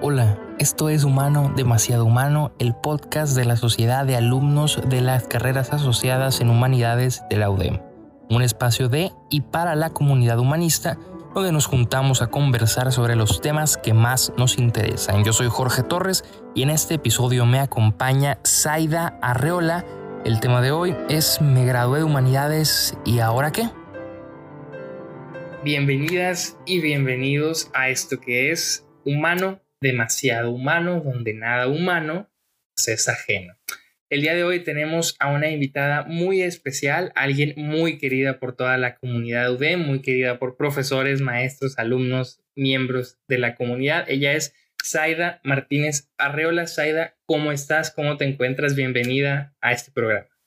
Hola, esto es Humano, demasiado humano, el podcast de la Sociedad de Alumnos de las Carreras Asociadas en Humanidades de la UDEM. Un espacio de y para la comunidad humanista donde nos juntamos a conversar sobre los temas que más nos interesan. Yo soy Jorge Torres y en este episodio me acompaña Zaida Arreola. El tema de hoy es Me gradué de Humanidades y ahora qué? Bienvenidas y bienvenidos a esto que es Humano demasiado humano, donde nada humano es ajeno. El día de hoy tenemos a una invitada muy especial, alguien muy querida por toda la comunidad UDEM, muy querida por profesores, maestros, alumnos, miembros de la comunidad. Ella es Zaida Martínez Arreola. Zaida, ¿cómo estás? ¿Cómo te encuentras? Bienvenida a este programa.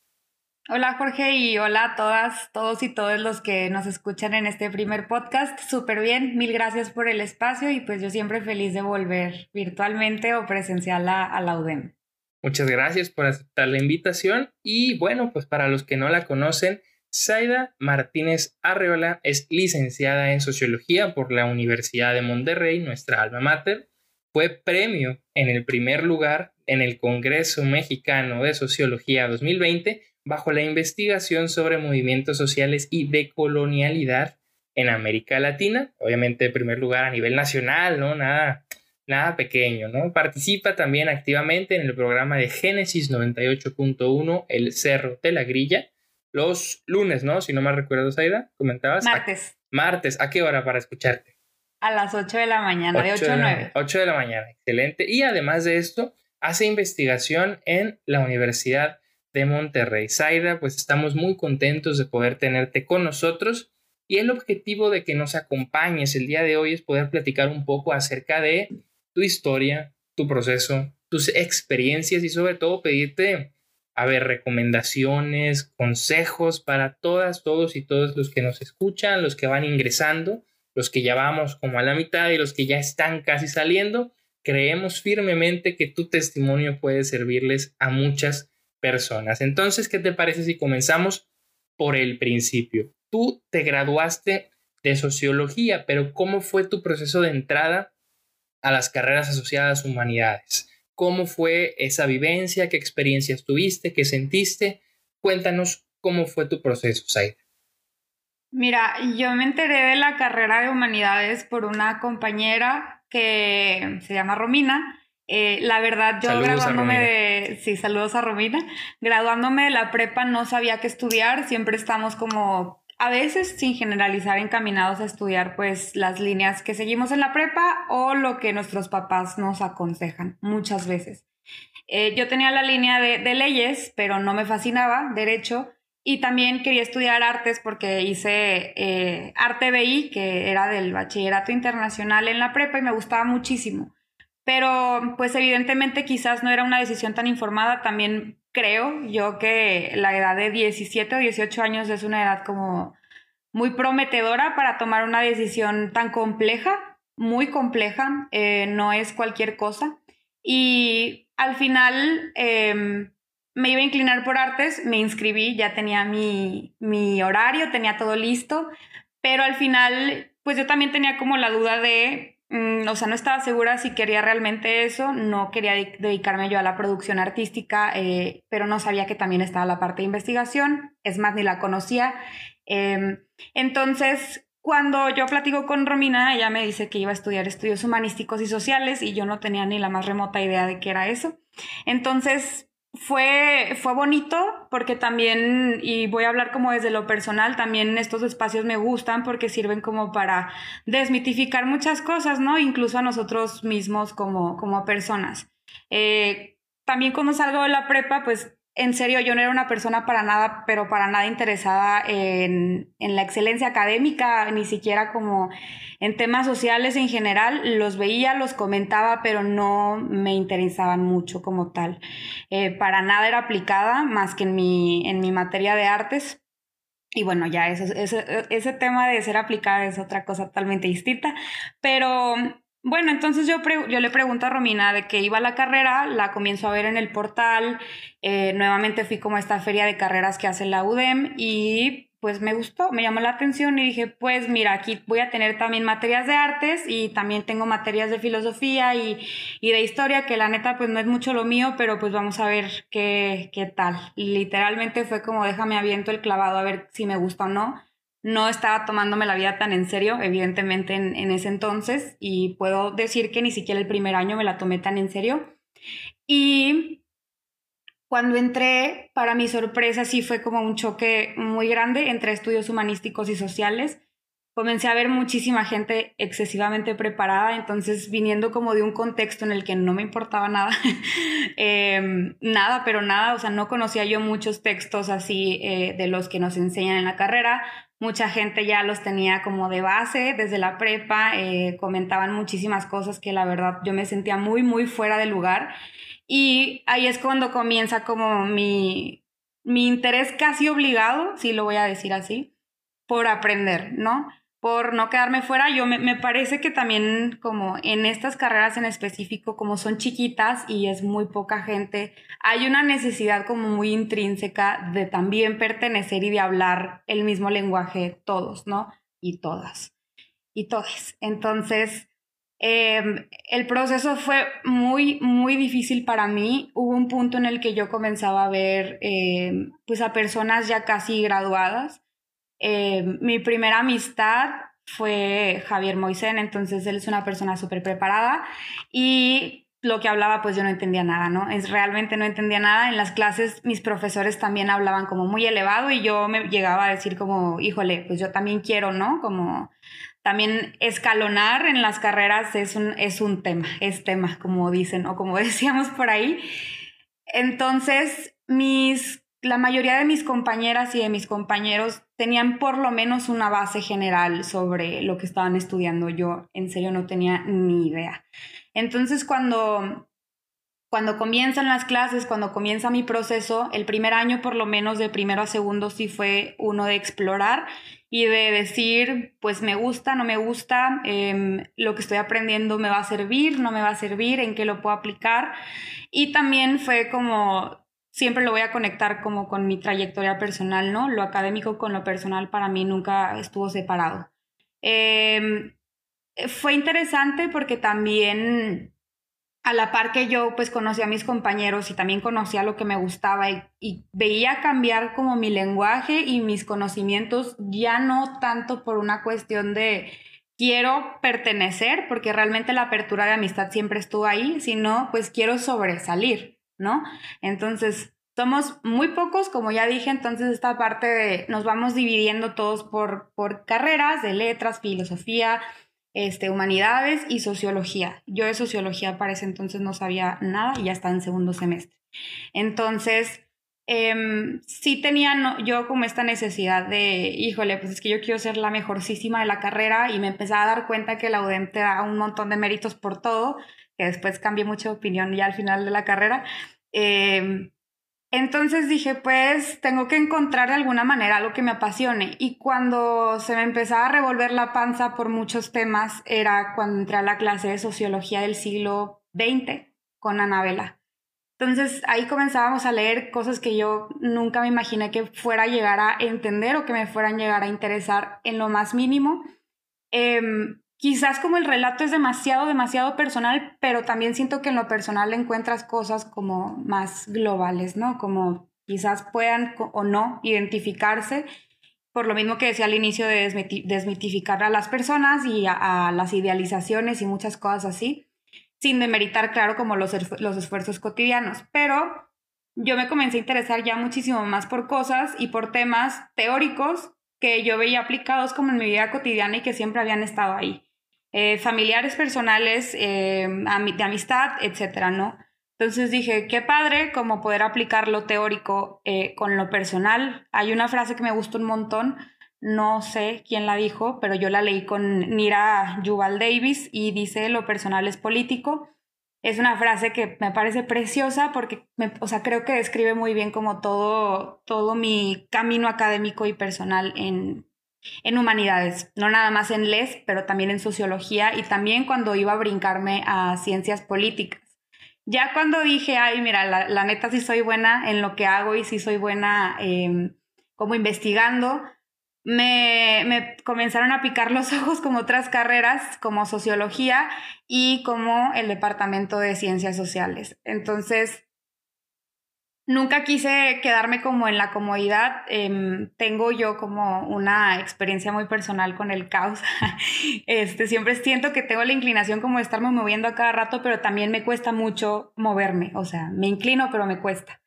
Hola Jorge y hola a todas, todos y todos los que nos escuchan en este primer podcast. Súper bien, mil gracias por el espacio y pues yo siempre feliz de volver virtualmente o presencial a, la UDEM. Muchas gracias por aceptar la invitación y bueno, pues para los que no la conocen, Zaida Martínez Arreola es licenciada en Sociología por la Universidad de Monterrey, nuestra alma mater. Fue premio en el primer lugar en el Congreso Mexicano de Sociología 2020 bajo la investigación sobre movimientos sociales y decolonialidad en América Latina, obviamente en primer lugar a nivel nacional, ¿no? Nada, nada pequeño, ¿no? Participa también activamente en el programa de Génesis 98.1, El Cerro de la Grilla, los lunes, ¿no? Si no me recuerdo, Saida, comentabas. Martes. martes, ¿a qué hora para escucharte? A las 8 de la mañana, de 8 a 9. 8 de la mañana, excelente. Y además de esto, hace investigación en la Universidad de Monterrey. Zaida, pues estamos muy contentos de poder tenerte con nosotros y el objetivo de que nos acompañes el día de hoy es poder platicar un poco acerca de tu historia, tu proceso, tus experiencias y sobre todo pedirte, a ver, recomendaciones, consejos para todas, todos y todos los que nos escuchan, los que van ingresando, los que ya vamos como a la mitad y los que ya están casi saliendo. Creemos firmemente que tu testimonio puede servirles a muchas personas. Entonces, ¿qué te parece si comenzamos por el principio? Tú te graduaste de sociología, pero ¿cómo fue tu proceso de entrada a las carreras asociadas a humanidades? ¿Cómo fue esa vivencia? ¿Qué experiencias tuviste? ¿Qué sentiste? Cuéntanos cómo fue tu proceso, Saida. Mira, yo me enteré de la carrera de humanidades por una compañera que se llama Romina eh, la verdad, yo graduándome de. Sí, saludos a Romina. Graduándome de la prepa no sabía qué estudiar. Siempre estamos como. A veces, sin generalizar, encaminados a estudiar, pues, las líneas que seguimos en la prepa o lo que nuestros papás nos aconsejan, muchas veces. Eh, yo tenía la línea de, leyes, pero no me fascinaba, derecho, y también quería estudiar artes porque hice eh, arte BI, que era del bachillerato internacional en la prepa y me gustaba muchísimo. Pero pues evidentemente quizás no era una decisión tan informada. También creo yo que la edad de 17 o 18 años es una edad como muy prometedora para tomar una decisión tan compleja, muy compleja, eh, no es cualquier cosa. Y al final em, me iba a inclinar por artes, me inscribí, ya tenía mi, mi horario, tenía todo listo, pero al final pues yo también tenía como la duda de Mm, o sea, no estaba segura si quería realmente eso, no quería dedicarme yo a la producción artística, eh, pero no sabía que también estaba la parte de investigación, es más, ni la conocía. Em, entonces, cuando yo platico con Romina, ella me dice que iba a estudiar estudios humanísticos y sociales y yo no tenía ni la más remota idea de qué era eso. Entonces, fue, fue bonito porque también, y voy a hablar como desde lo personal, también estos espacios me gustan porque sirven como para desmitificar muchas cosas, ¿no? Incluso a nosotros mismos como, como personas. Eh, también cuando salgo de la prepa, pues en serio, yo no era una persona para nada, pero para nada interesada en, en, la excelencia académica, ni siquiera como en temas sociales en general. Los veía, los comentaba, pero no me interesaban mucho como tal. Eh, para nada era aplicada más que en mi, en mi materia de artes. Y bueno, ya ese, ese, ese tema de ser aplicada es otra cosa totalmente distinta. Pero bueno, entonces yo, yo le pregunto a Romina de qué iba la carrera, la comienzo a ver en el portal, eh, nuevamente fui como a esta feria de carreras que hace la UDEM y pues me gustó, me llamó la atención y dije, pues mira, aquí voy a tener también materias de artes y también tengo materias de filosofía y, de historia, que la neta pues no es mucho lo mío, pero pues vamos a ver qué, qué tal. literalmente fue como déjame aviento el clavado a ver si me gusta o no. No estaba tomándome la vida tan en serio, evidentemente en, en ese entonces, y puedo decir que ni siquiera el primer año me la tomé tan en serio. Y cuando entré, para mi sorpresa, sí fue como un choque muy grande entre estudios humanísticos y sociales. Comencé a ver muchísima gente excesivamente preparada, entonces viniendo como de un contexto en el que no me importaba nada, em, nada, pero nada, o sea, no conocía yo muchos textos así eh, de los que nos enseñan en la carrera, mucha gente ya los tenía como de base desde la prepa, eh, comentaban muchísimas cosas que la verdad yo me sentía muy, muy fuera de lugar y ahí es cuando comienza como mi, mi interés casi obligado, si lo voy a decir así, por aprender, ¿no? Por no quedarme fuera. Yo me, me parece que también como en estas carreras en específico, como son chiquitas y es muy poca gente, hay una necesidad como muy intrínseca de también pertenecer y de hablar el mismo lenguaje todos, ¿no? Y todas. Y todos. Entonces, Em, el proceso fue muy, muy difícil para mí. Hubo un punto en el que yo comenzaba a ver em, pues a personas ya casi graduadas. Em, mi primera amistad fue Javier Moisén, entonces él es una persona súper preparada y lo que hablaba pues yo no entendía nada, ¿no? Es, realmente no entendía nada. En las clases mis profesores también hablaban como muy elevado y yo me llegaba a decir como, híjole, pues yo también quiero, ¿no? Como también escalonar en las carreras es un, es un tema, es tema, como dicen o como decíamos por ahí. Entonces, mis, la mayoría de mis compañeras y de mis compañeros tenían por lo menos una base general sobre lo que estaban estudiando. Yo en serio no tenía ni idea. Entonces, cuando cuando comienzan las clases, cuando comienza mi proceso, el primer año por lo menos de primero a segundo sí fue uno de explorar y de decir, pues me gusta, no me gusta, em, lo que estoy aprendiendo me va a servir, no me va a servir, en qué lo puedo aplicar. Y también fue como, siempre lo voy a conectar como con mi trayectoria personal, ¿no? Lo académico con lo personal para mí nunca estuvo separado. Em, fue interesante porque también a la par que yo pues conocí a mis compañeros y también conocía lo que me gustaba y, veía cambiar como mi lenguaje y mis conocimientos ya no tanto por una cuestión de quiero pertenecer, porque realmente la apertura de amistad siempre estuvo ahí, sino pues quiero sobresalir, ¿no? Entonces, somos muy pocos, como ya dije, entonces esta parte de nos vamos dividiendo todos por, por carreras de letras, filosofía, este, humanidades y sociología. Yo de sociología para ese entonces no sabía nada y ya estaba en segundo semestre. Entonces, em, sí tenía yo como esta necesidad de, híjole, pues es que yo quiero ser la mejorcísima de la carrera y me empecé a dar cuenta que la UDEM te da un montón de méritos por todo, que después cambié mucha opinión ya al final de la carrera. Em, entonces dije, pues tengo que encontrar de alguna manera algo que me apasione. Y cuando se me empezaba a revolver la panza por muchos temas, era cuando entré a la clase de sociología del siglo XX con Anabela. Entonces ahí comenzábamos a leer cosas que yo nunca me imaginé que fuera a llegar a entender o que me fueran a llegar a interesar en lo más mínimo. Em, quizás como el relato es demasiado, demasiado personal, pero también siento que en lo personal encuentras cosas como más globales, ¿no? Como quizás puedan o no identificarse, por lo mismo que decía al inicio de desmitificar a las personas y a, las idealizaciones y muchas cosas así, sin demeritar, claro, como los, los esfuerzos cotidianos, pero yo me comencé a interesar ya muchísimo más por cosas y por temas teóricos que yo veía aplicados como en mi vida cotidiana y que siempre habían estado ahí. Eh, familiares personales, eh, de amistad, etcétera, ¿no? Entonces dije, qué padre como poder aplicar lo teórico eh, con lo personal. Hay una frase que me gustó un montón, no sé quién la dijo, pero yo la leí con Nira Yuval Davis y dice, lo personal es político. Es una frase que me parece preciosa porque, o sea, creo que describe muy bien como todo, todo mi camino académico y personal en, en humanidades, no nada más en LES, pero también en sociología y también cuando iba a brincarme a ciencias políticas. Ya cuando dije, ay, mira, la, neta sí soy buena en lo que hago y sí soy buena em, como investigando, me, me, comenzaron a picar los ojos como otras carreras, como sociología y como el departamento de ciencias sociales. Entonces, nunca quise quedarme como en la comodidad. Em, tengo yo como una experiencia muy personal con el caos. este, siempre siento que tengo la inclinación como de estarme moviendo a cada rato, pero también me cuesta mucho moverme. O sea, me inclino, pero me cuesta.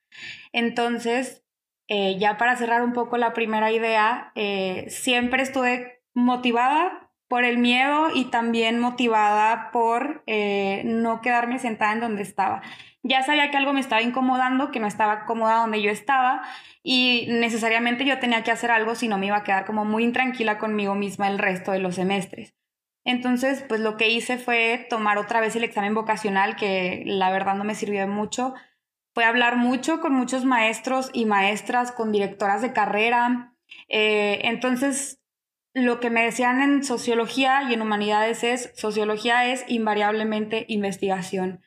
Entonces, eh, ya para cerrar un poco la primera idea, eh, siempre estuve motivada por el miedo y también motivada por eh, no quedarme sentada en donde estaba. Ya sabía que algo me estaba incomodando, que no estaba cómoda donde yo estaba y necesariamente yo tenía que hacer algo si no me iba a quedar como muy intranquila conmigo misma el resto de los semestres. Entonces, pues lo que hice fue tomar otra vez el examen vocacional, que la verdad no me sirvió de mucho fue hablar mucho con muchos maestros y maestras, con directoras de carrera. Eh, entonces, lo que me decían en sociología y en humanidades es, sociología es invariablemente investigación.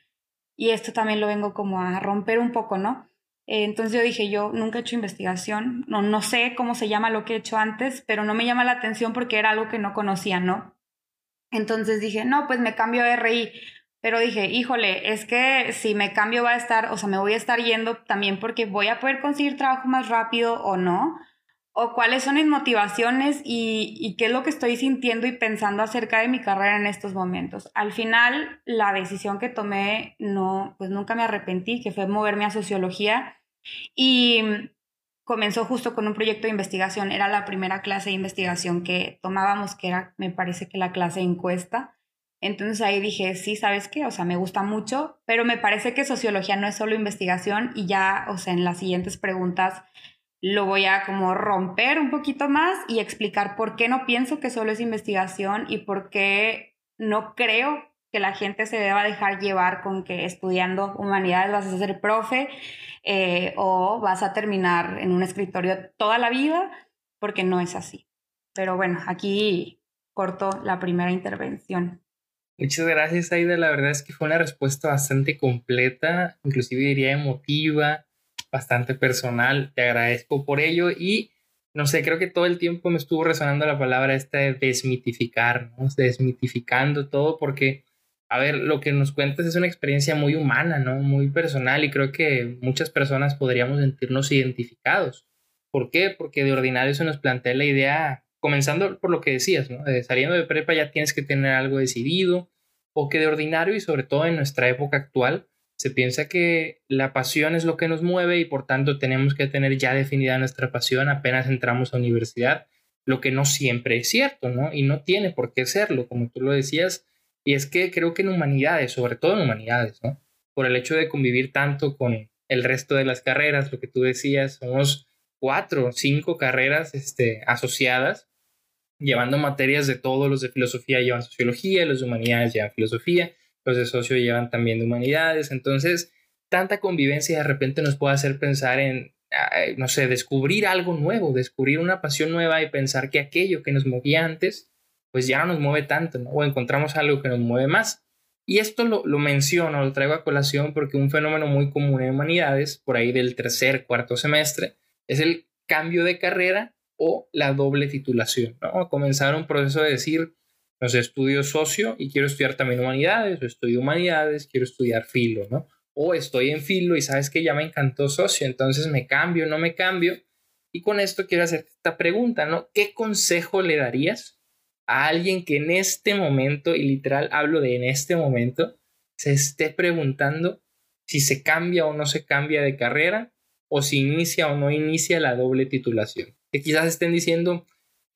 Y esto también lo vengo como a romper un poco, ¿no? Eh, entonces yo dije, yo nunca he hecho investigación, no, no sé cómo se llama lo que he hecho antes, pero no me llama la atención porque era algo que no conocía, ¿no? Entonces dije, no, pues me cambio a RI. Pero dije, híjole, es que si me cambio va a estar, o sea, me voy a estar yendo también porque voy a poder conseguir trabajo más rápido o no. O cuáles son mis motivaciones y, y qué es lo que estoy sintiendo y pensando acerca de mi carrera en estos momentos. Al final, la decisión que tomé, no, pues nunca me arrepentí, que fue moverme a sociología. Y comenzó justo con un proyecto de investigación. Era la primera clase de investigación que tomábamos, que era, me parece que la clase encuesta. Entonces ahí dije, sí, ¿sabes qué? O sea, me gusta mucho, pero me parece que sociología no es solo investigación y ya, o sea, en las siguientes preguntas lo voy a como romper un poquito más y explicar por qué no pienso que solo es investigación y por qué no creo que la gente se deba dejar llevar con que estudiando humanidades vas a ser profe eh, o vas a terminar en un escritorio toda la vida, porque no es así. Pero bueno, aquí corto la primera intervención. Muchas gracias, Aida. La verdad es que fue una respuesta bastante completa, inclusive diría emotiva, bastante personal. Te agradezco por ello y no sé, creo que todo el tiempo me estuvo resonando la palabra esta de desmitificar, ¿no? Desmitificando todo porque, a ver, lo que nos cuentas es una experiencia muy humana, ¿no? Muy personal y creo que muchas personas podríamos sentirnos identificados. ¿Por qué? Porque de ordinario se nos plantea la idea comenzando por lo que decías, ¿no? saliendo de prepa ya tienes que tener algo decidido, o que de ordinario y sobre todo en nuestra época actual se piensa que la pasión es lo que nos mueve y por tanto tenemos que tener ya definida nuestra pasión apenas entramos a universidad, lo que no siempre es cierto, ¿no? Y no tiene por qué serlo, como tú lo decías, y es que creo que en humanidades, sobre todo en humanidades, ¿no? Por el hecho de convivir tanto con el resto de las carreras, lo que tú decías, somos cuatro cinco carreras este, asociadas, llevando materias de todos los de filosofía llevan sociología, los de humanidades llevan filosofía, los de socio llevan también de humanidades, entonces tanta convivencia de repente nos puede hacer pensar en, no sé, descubrir algo nuevo, descubrir una pasión nueva y pensar que aquello que nos movía antes, pues ya no nos mueve tanto, ¿no? O encontramos algo que nos mueve más. Y esto lo, lo menciono, lo traigo a colación porque un fenómeno muy común en humanidades, por ahí del tercer, cuarto semestre, es el cambio de carrera o la doble titulación, ¿no? Comenzar un proceso de decir, no estudio socio y quiero estudiar también humanidades, o estudio humanidades, quiero estudiar filo, ¿no? O estoy en filo y sabes que ya me encantó socio, entonces me cambio, no me cambio. Y con esto quiero hacerte esta pregunta, ¿no? ¿Qué consejo le darías a alguien que en este momento, y literal hablo de en este momento, se esté preguntando si se cambia o no se cambia de carrera o si inicia o no inicia la doble titulación? que quizás estén diciendo,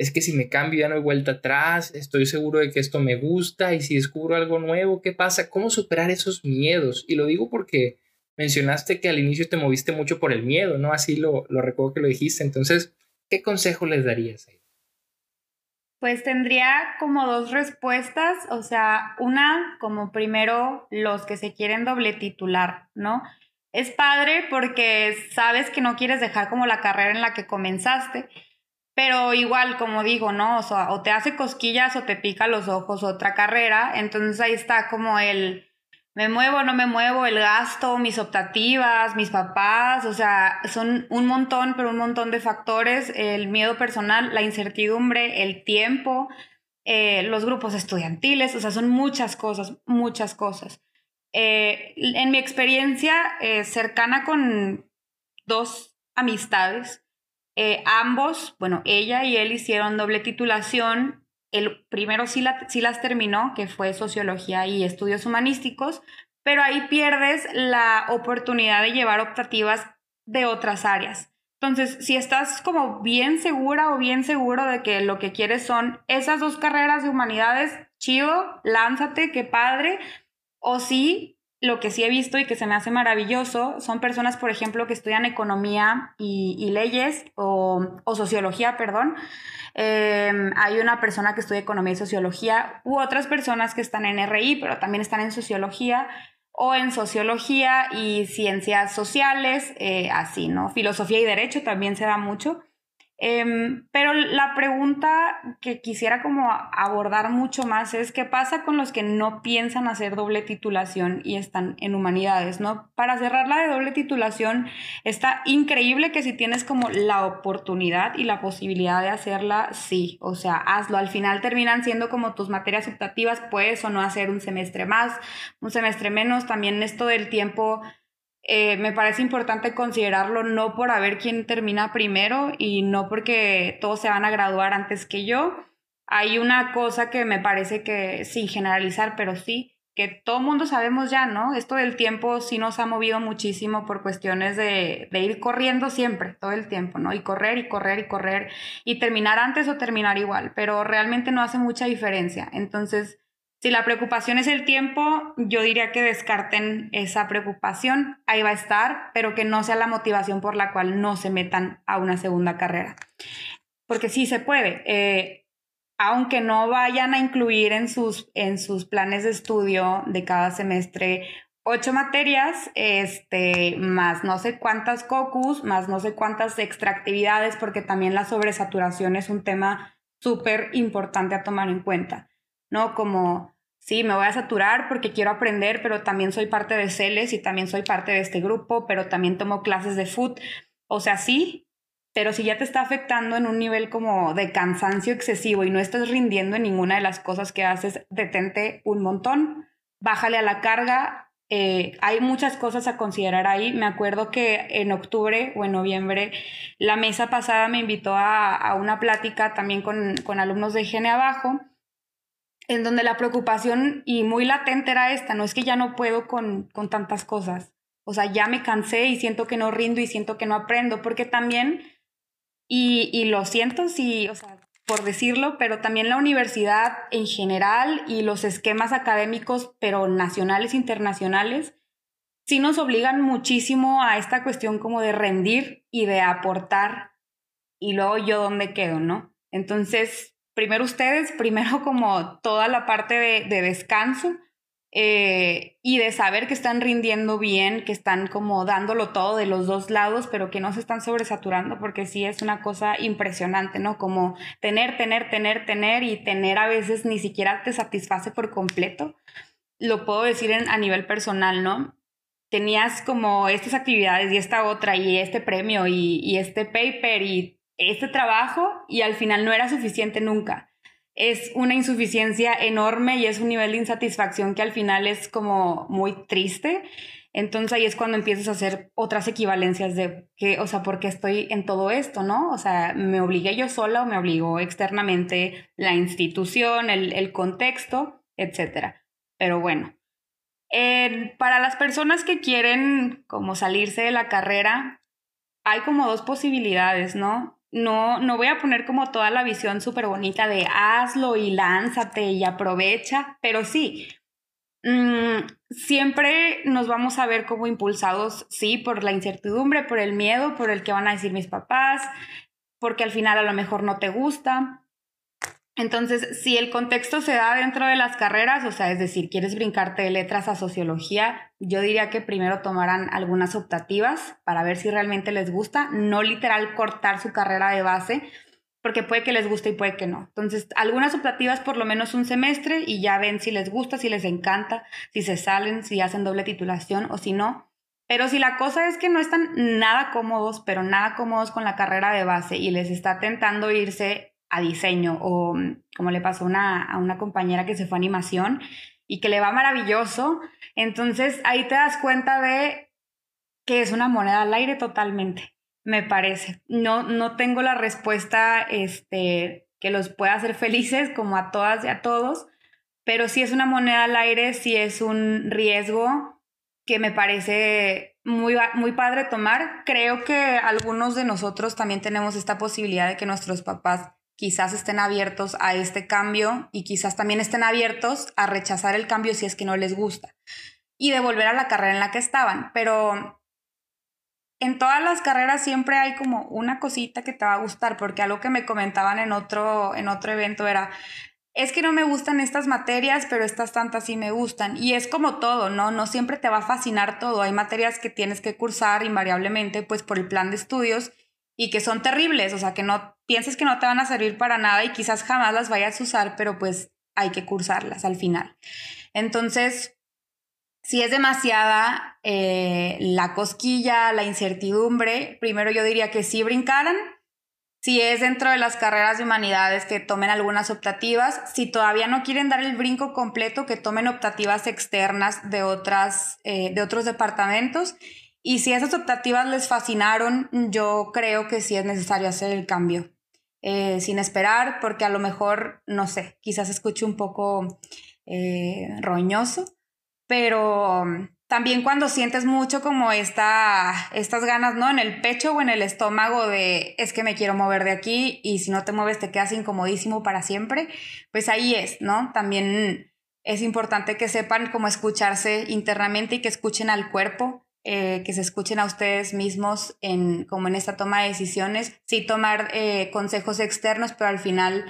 es que si me cambio ya no hay vuelta atrás, estoy seguro de que esto me gusta y si descubro algo nuevo, ¿qué pasa? ¿Cómo superar esos miedos? Y lo digo porque mencionaste que al inicio te moviste mucho por el miedo, ¿no? Así lo, recuerdo que lo dijiste. Entonces, ¿qué consejo les darías? Pues tendría como dos respuestas, o sea, una como primero los que se quieren doble titular, ¿no? Es padre porque sabes que no quieres dejar como la carrera en la que comenzaste, pero igual, como digo, ¿no? O sea, o te hace cosquillas o te pica los ojos otra carrera, entonces ahí está como el, me muevo, no me muevo, el gasto, mis optativas, mis papás, o sea, son un montón, pero un montón de factores, el miedo personal, la incertidumbre, el tiempo, eh, los grupos estudiantiles, o sea, son muchas cosas, muchas cosas. Eh, en mi experiencia eh, cercana con dos amistades, ambos, bueno, ella y él hicieron doble titulación el primero sí, las terminó, que fue sociología y estudios humanísticos, pero ahí pierdes la oportunidad de llevar optativas de otras áreas. Entonces, si estás como bien segura o bien seguro de que lo que quieres son esas dos carreras de humanidades, chido, lánzate, qué padre. O sí, lo que sí he visto y que se me hace maravilloso son personas, por ejemplo, que estudian economía y, leyes o, sociología, perdón, Em, hay una persona que estudia economía y sociología u otras personas que están en RI, pero también están en sociología o en sociología y ciencias sociales, eh, así, ¿no? Filosofía y derecho también se da mucho. Em, pero la pregunta que quisiera como abordar mucho más es qué pasa con los que no piensan hacer doble titulación y están en humanidades, ¿no? Para cerrar la de doble titulación, está increíble que si tienes como la oportunidad y la posibilidad de hacerla, sí, o sea, hazlo. Al final terminan siendo como tus materias optativas, puedes o no hacer un semestre más, un semestre menos, también esto del tiempo eh, me parece importante considerarlo no por a ver quién termina primero y no porque todos se van a graduar antes que yo. Hay una cosa que me parece que, sin generalizar, pero sí, que todo mundo sabemos ya, ¿no? Esto del tiempo sí nos ha movido muchísimo por cuestiones de, de ir corriendo siempre, todo el tiempo, ¿no? Y correr y correr y correr y terminar antes o terminar igual, pero realmente no hace mucha diferencia. Entonces, si la preocupación es el tiempo, yo diría que descarten esa preocupación, ahí va a estar, pero que no sea la motivación por la cual no se metan a una segunda carrera. Porque sí se puede, eh, aunque no vayan a incluir en sus, en sus planes de estudio de cada semestre ocho materias, este, más no sé cuántas cocus, más no sé cuántas extractividades, porque también la sobresaturación es un tema súper importante a tomar en cuenta. ¿no? Como, sí, me voy a saturar porque quiero aprender, pero también soy parte de CELES y también soy parte de este grupo, pero también tomo clases de food. O sea, sí, pero si ya te está afectando en un nivel como de cansancio excesivo y no estás rindiendo en ninguna de las cosas que haces, detente un montón, bájale a la carga. Eh, hay muchas cosas a considerar ahí. Me acuerdo que en octubre o en noviembre, la mesa pasada me invitó a, una plática también con, con alumnos de Gene Abajo en donde la preocupación y muy latente era esta, no es que ya no puedo con, con tantas cosas, o sea, ya me cansé y siento que no rindo y siento que no aprendo, porque también, y, y lo siento, sí, o sea, por decirlo, pero también la universidad en general y los esquemas académicos, pero nacionales, internacionales, sí nos obligan muchísimo a esta cuestión como de rendir y de aportar y luego yo dónde quedo, ¿no? Entonces, primero ustedes, primero como toda la parte de, descanso eh, y de saber que están rindiendo bien, que están como dándolo todo de los dos lados, pero que no se están sobresaturando, porque sí es una cosa impresionante, ¿no? Como tener, tener, tener, tener y tener a veces ni siquiera te satisface por completo. Lo puedo decir en, a nivel personal, ¿no? Tenías como estas actividades y esta otra y este premio y, y este paper y este trabajo y al final no era suficiente nunca. Es una insuficiencia enorme y es un nivel de insatisfacción que al final es como muy triste. Entonces ahí es cuando empiezas a hacer otras equivalencias de que, o sea, ¿por qué estoy en todo esto, no? O sea, ¿me obligué yo sola o me obligó externamente la institución, el, contexto, etcétera? Pero bueno, para las personas que quieren como salirse de la carrera, hay como dos posibilidades, ¿no? No, no voy a poner como toda la visión súper bonita de hazlo y lánzate y aprovecha, pero sí, mm, siempre nos vamos a ver como impulsados, sí, por la incertidumbre, por el miedo, por el que van a decir mis papás, porque al final a lo mejor no te gusta, entonces, si el contexto se da dentro de las carreras, o sea, es decir, quieres brincarte de letras a sociología, yo diría que primero tomarán algunas optativas para ver si realmente les gusta, no literal cortar su carrera de base, porque puede que les guste y puede que no. Entonces, algunas optativas por lo menos un semestre y ya ven si les gusta, si les encanta, si se salen, si hacen doble titulación o si no. Pero si la cosa es que no están nada cómodos, pero nada cómodos con la carrera de base y les está tentando irse a diseño o como le pasó una, a una compañera que se fue a animación y que le va maravilloso, entonces ahí te das cuenta de que es una moneda al aire totalmente me parece. No, no tengo la respuesta este, que los pueda hacer felices como a todas y a todos, pero sí es una moneda al aire, sí es un riesgo que me parece muy, muy padre tomar. Creo que algunos de nosotros también tenemos esta posibilidad de que nuestros papás quizás estén abiertos a este cambio y quizás también estén abiertos a rechazar el cambio si es que no les gusta y de volver a la carrera en la que estaban. Pero en todas las carreras siempre hay como una cosita que te va a gustar, porque algo que me comentaban en otro, en otro evento era, es que no me gustan estas materias, pero estas tantas sí me gustan. Y es como todo, ¿no? No siempre te va a fascinar todo. Hay materias que tienes que cursar invariablemente, pues por el plan de estudios y que son terribles, o sea, que no pienses que no te van a servir para nada y quizás jamás las vayas a usar, pero pues hay que cursarlas al final. Entonces, si es demasiada eh, la cosquilla, la incertidumbre, primero yo diría que sí brincaran. Si es dentro de las carreras de humanidades, que tomen algunas optativas. Si todavía no quieren dar el brinco completo, que tomen optativas externas de, otras, eh, de otros departamentos. Y si esas optativas les fascinaron, yo creo que sí es necesario hacer el cambio. Eh, sin esperar, porque a lo mejor, no sé, quizás escuche un poco roñoso, pero mm, también cuando sientes mucho como esta, estas ganas, ¿no? En el pecho o en el estómago de es que me quiero mover de aquí y si no te mueves te quedas incomodísimo para siempre, pues ahí es, ¿no? También es importante que sepan cómo escucharse internamente y que escuchen al cuerpo, eh, que se escuchen a ustedes mismos en, como en esta toma de decisiones, sí tomar eh, consejos externos, pero al final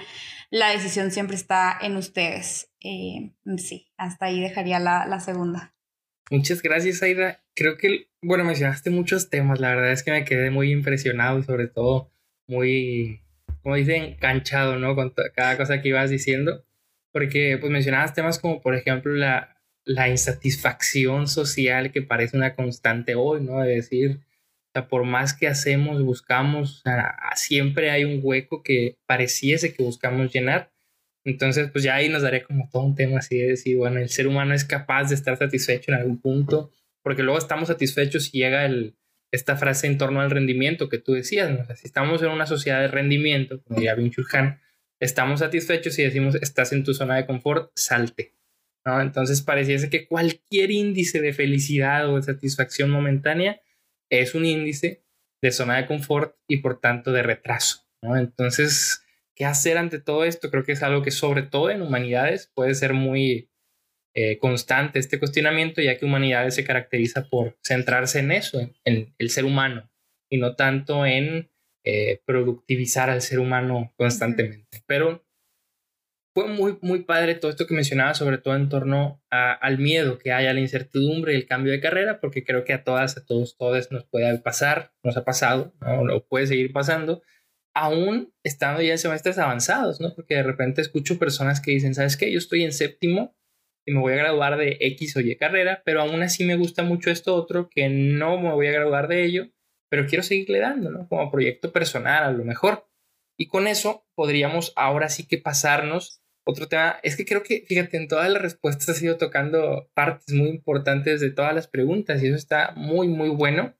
la decisión siempre está en ustedes. Eh, sí, hasta ahí dejaría la, la, segunda. Muchas gracias, Aida. Creo que, bueno, mencionaste muchos temas. La verdad es que me quedé muy impresionado y sobre todo muy, como dicen, canchado, ¿no? Con cada cosa que ibas diciendo. Porque, pues, mencionabas temas como, por ejemplo, la, la insatisfacción social que parece una constante hoy, ¿no? De decir, sea, por más que hacemos, buscamos, o sea, siempre hay un hueco que pareciese que buscamos llenar. Entonces, pues ya ahí nos daría como todo un tema así de decir, bueno, el ser humano es capaz de estar satisfecho en algún punto, porque luego estamos satisfechos y llega el, esta frase en torno al rendimiento que tú decías, ¿no? o sea, si estamos en una sociedad de rendimiento, como diría Han, estamos satisfechos y decimos, estás en tu zona de confort, salte. ¿No? Entonces pareciese que cualquier índice de felicidad o de satisfacción momentánea es un índice de zona de confort y por tanto de retraso. ¿no? Entonces, ¿qué hacer ante todo esto? Creo que es algo que sobre todo en humanidades puede ser muy eh, constante este cuestionamiento, ya que humanidades se caracteriza por centrarse en eso, en, el ser humano, y no tanto en eh, productivizar al ser humano constantemente. Pero fue muy, muy padre todo esto que mencionaba, sobre todo en torno al miedo que hay, a la incertidumbre y el cambio de carrera, porque creo que a todas, a todos, todos nos puede pasar, nos ha pasado, ¿no? o puede seguir pasando, aún estando ya en semestres avanzados, ¿no? Porque de repente escucho personas que dicen, ¿sabes qué? Yo estoy en séptimo y me voy a graduar de X o Y carrera, pero aún así me gusta mucho esto otro que no me voy a graduar de ello, pero quiero seguirle dando, ¿no? Como proyecto personal a lo mejor. Y con eso podríamos ahora sí que pasarnos otro tema es que creo que, fíjate, en todas las respuestas has ido tocando partes muy importantes de todas las preguntas y eso está muy, muy bueno.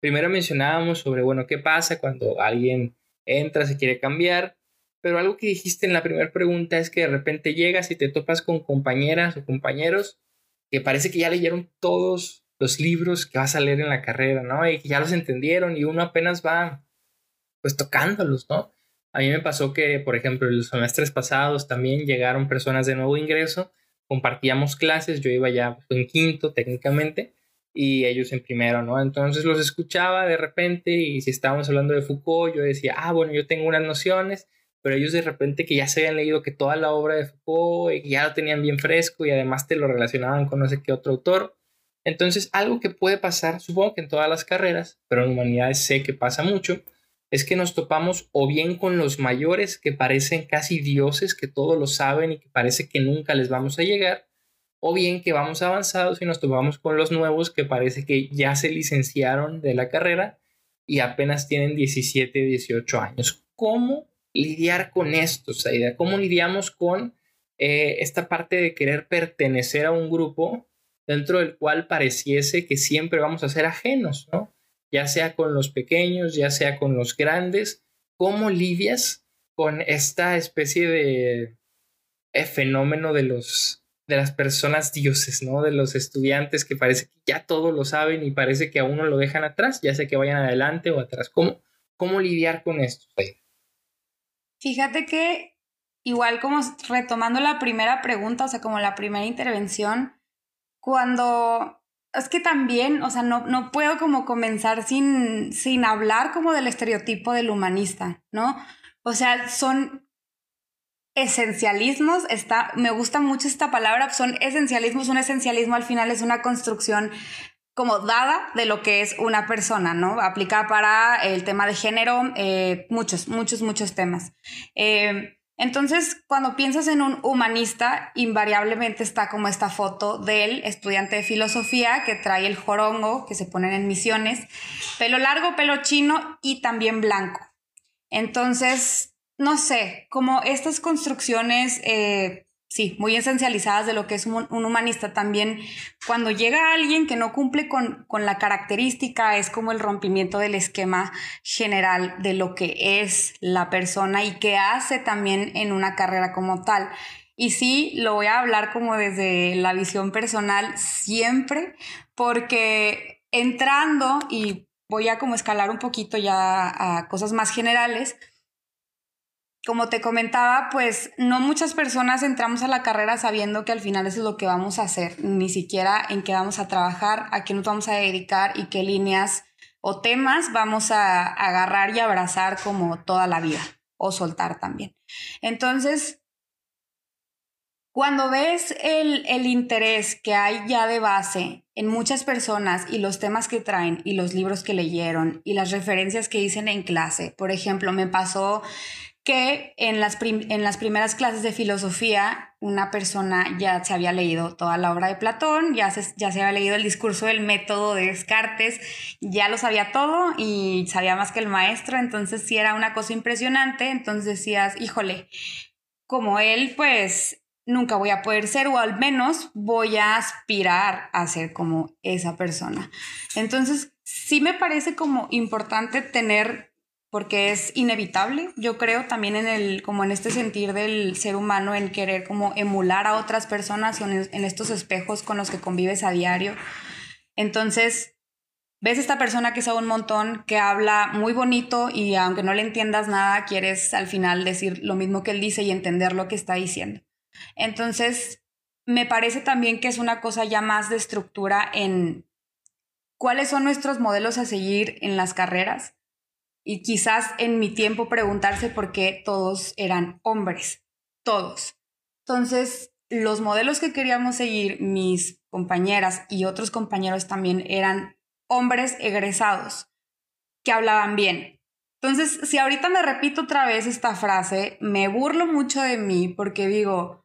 Primero mencionábamos sobre, bueno, qué pasa cuando alguien entra, se quiere cambiar, pero algo que dijiste en la primera pregunta es que de repente llegas y te topas con compañeras o compañeros que parece que ya leyeron todos los libros que vas a leer en la carrera, ¿no? Y que ya los entendieron y uno apenas va pues tocándolos, ¿no? A mí me pasó que, por ejemplo, los semestres pasados también llegaron personas de nuevo ingreso, compartíamos clases, yo iba ya en quinto técnicamente y ellos en primero, ¿no? Entonces los escuchaba de repente y si estábamos hablando de Foucault, yo decía, ah, bueno, yo tengo unas nociones, pero ellos de repente que ya se habían leído que toda la obra de Foucault ya lo tenían bien fresco y además te lo relacionaban con no sé qué otro autor. Entonces, algo que puede pasar, supongo que en todas las carreras, pero en humanidades sé que pasa mucho, es que nos topamos o bien con los mayores que parecen casi dioses, que todo lo saben y que parece que nunca les vamos a llegar, o bien que vamos avanzados y nos topamos con los nuevos que parece que ya se licenciaron de la carrera y apenas tienen 17, 18 años. ¿Cómo lidiar con esto, Saida? ¿Cómo lidiamos con eh, esta parte de querer pertenecer a un grupo dentro del cual pareciese que siempre vamos a ser ajenos, ¿no? Ya sea con los pequeños, ya sea con los grandes. ¿Cómo lidias con esta especie de eh, fenómeno de los de las personas dioses, ¿no? De los estudiantes que parece que ya todo lo saben y parece que a uno lo dejan atrás, ya sea que vayan adelante o atrás. ¿Cómo, cómo lidiar con esto? Fíjate que igual como retomando la primera pregunta, o sea, como la primera intervención, cuando es que también, o sea, no, no puedo como comenzar sin, sin hablar como del estereotipo del humanista, ¿no? O sea, son esencialismos, está, me gusta mucho esta palabra, son esencialismos, un esencialismo al final es una construcción como dada de lo que es una persona, ¿no? Aplica para el tema de género, eh, muchos, muchos, muchos temas. Eh, entonces, cuando piensas en un humanista, invariablemente está como esta foto del estudiante de filosofía que trae el jorongo que se ponen en misiones, pelo largo, pelo chino y también blanco. Entonces, no sé, como estas construcciones, eh, sí, muy esencializadas de lo que es un, humanista también, cuando llega alguien que no cumple con, con, la característica, es como el rompimiento del esquema general de lo que es la persona y que hace también en una carrera como tal. Y sí, lo voy a hablar como desde la visión personal siempre, porque entrando y voy a como escalar un poquito ya a cosas más generales, como te comentaba, pues no muchas personas entramos a la carrera sabiendo que al final eso es lo que vamos a hacer, ni siquiera en qué vamos a trabajar, a qué nos vamos a dedicar y qué líneas o temas vamos a agarrar y abrazar como toda la vida o soltar también. Entonces, cuando ves el, el, interés que hay ya de base en muchas personas y los temas que traen y los libros que leyeron y las referencias que dicen en clase, por ejemplo, me pasó que en las, en las primeras clases de filosofía una persona ya se había leído toda la obra de Platón, ya se, ya se había leído el discurso del método de Descartes, ya lo sabía todo y sabía más que el maestro, entonces sí era una cosa impresionante, entonces decías, híjole, como él, pues nunca voy a poder ser o al menos voy a aspirar a ser como esa persona. Entonces, sí me parece como importante tener porque es inevitable, yo creo también en el, como en este sentir del ser humano, en querer como emular a otras personas en, en estos espejos con los que convives a diario. Entonces, ves esta persona que sabe un montón, que habla muy bonito y aunque no le entiendas nada, quieres al final decir lo mismo que él dice y entender lo que está diciendo. Entonces, me parece también que es una cosa ya más de estructura en cuáles son nuestros modelos a seguir en las carreras y quizás en mi tiempo preguntarse por qué todos eran hombres, todos. Entonces, los modelos que queríamos seguir, mis compañeras y otros compañeros también eran hombres egresados que hablaban bien. Entonces, si ahorita me repito otra vez esta frase, me burlo mucho de mí porque digo,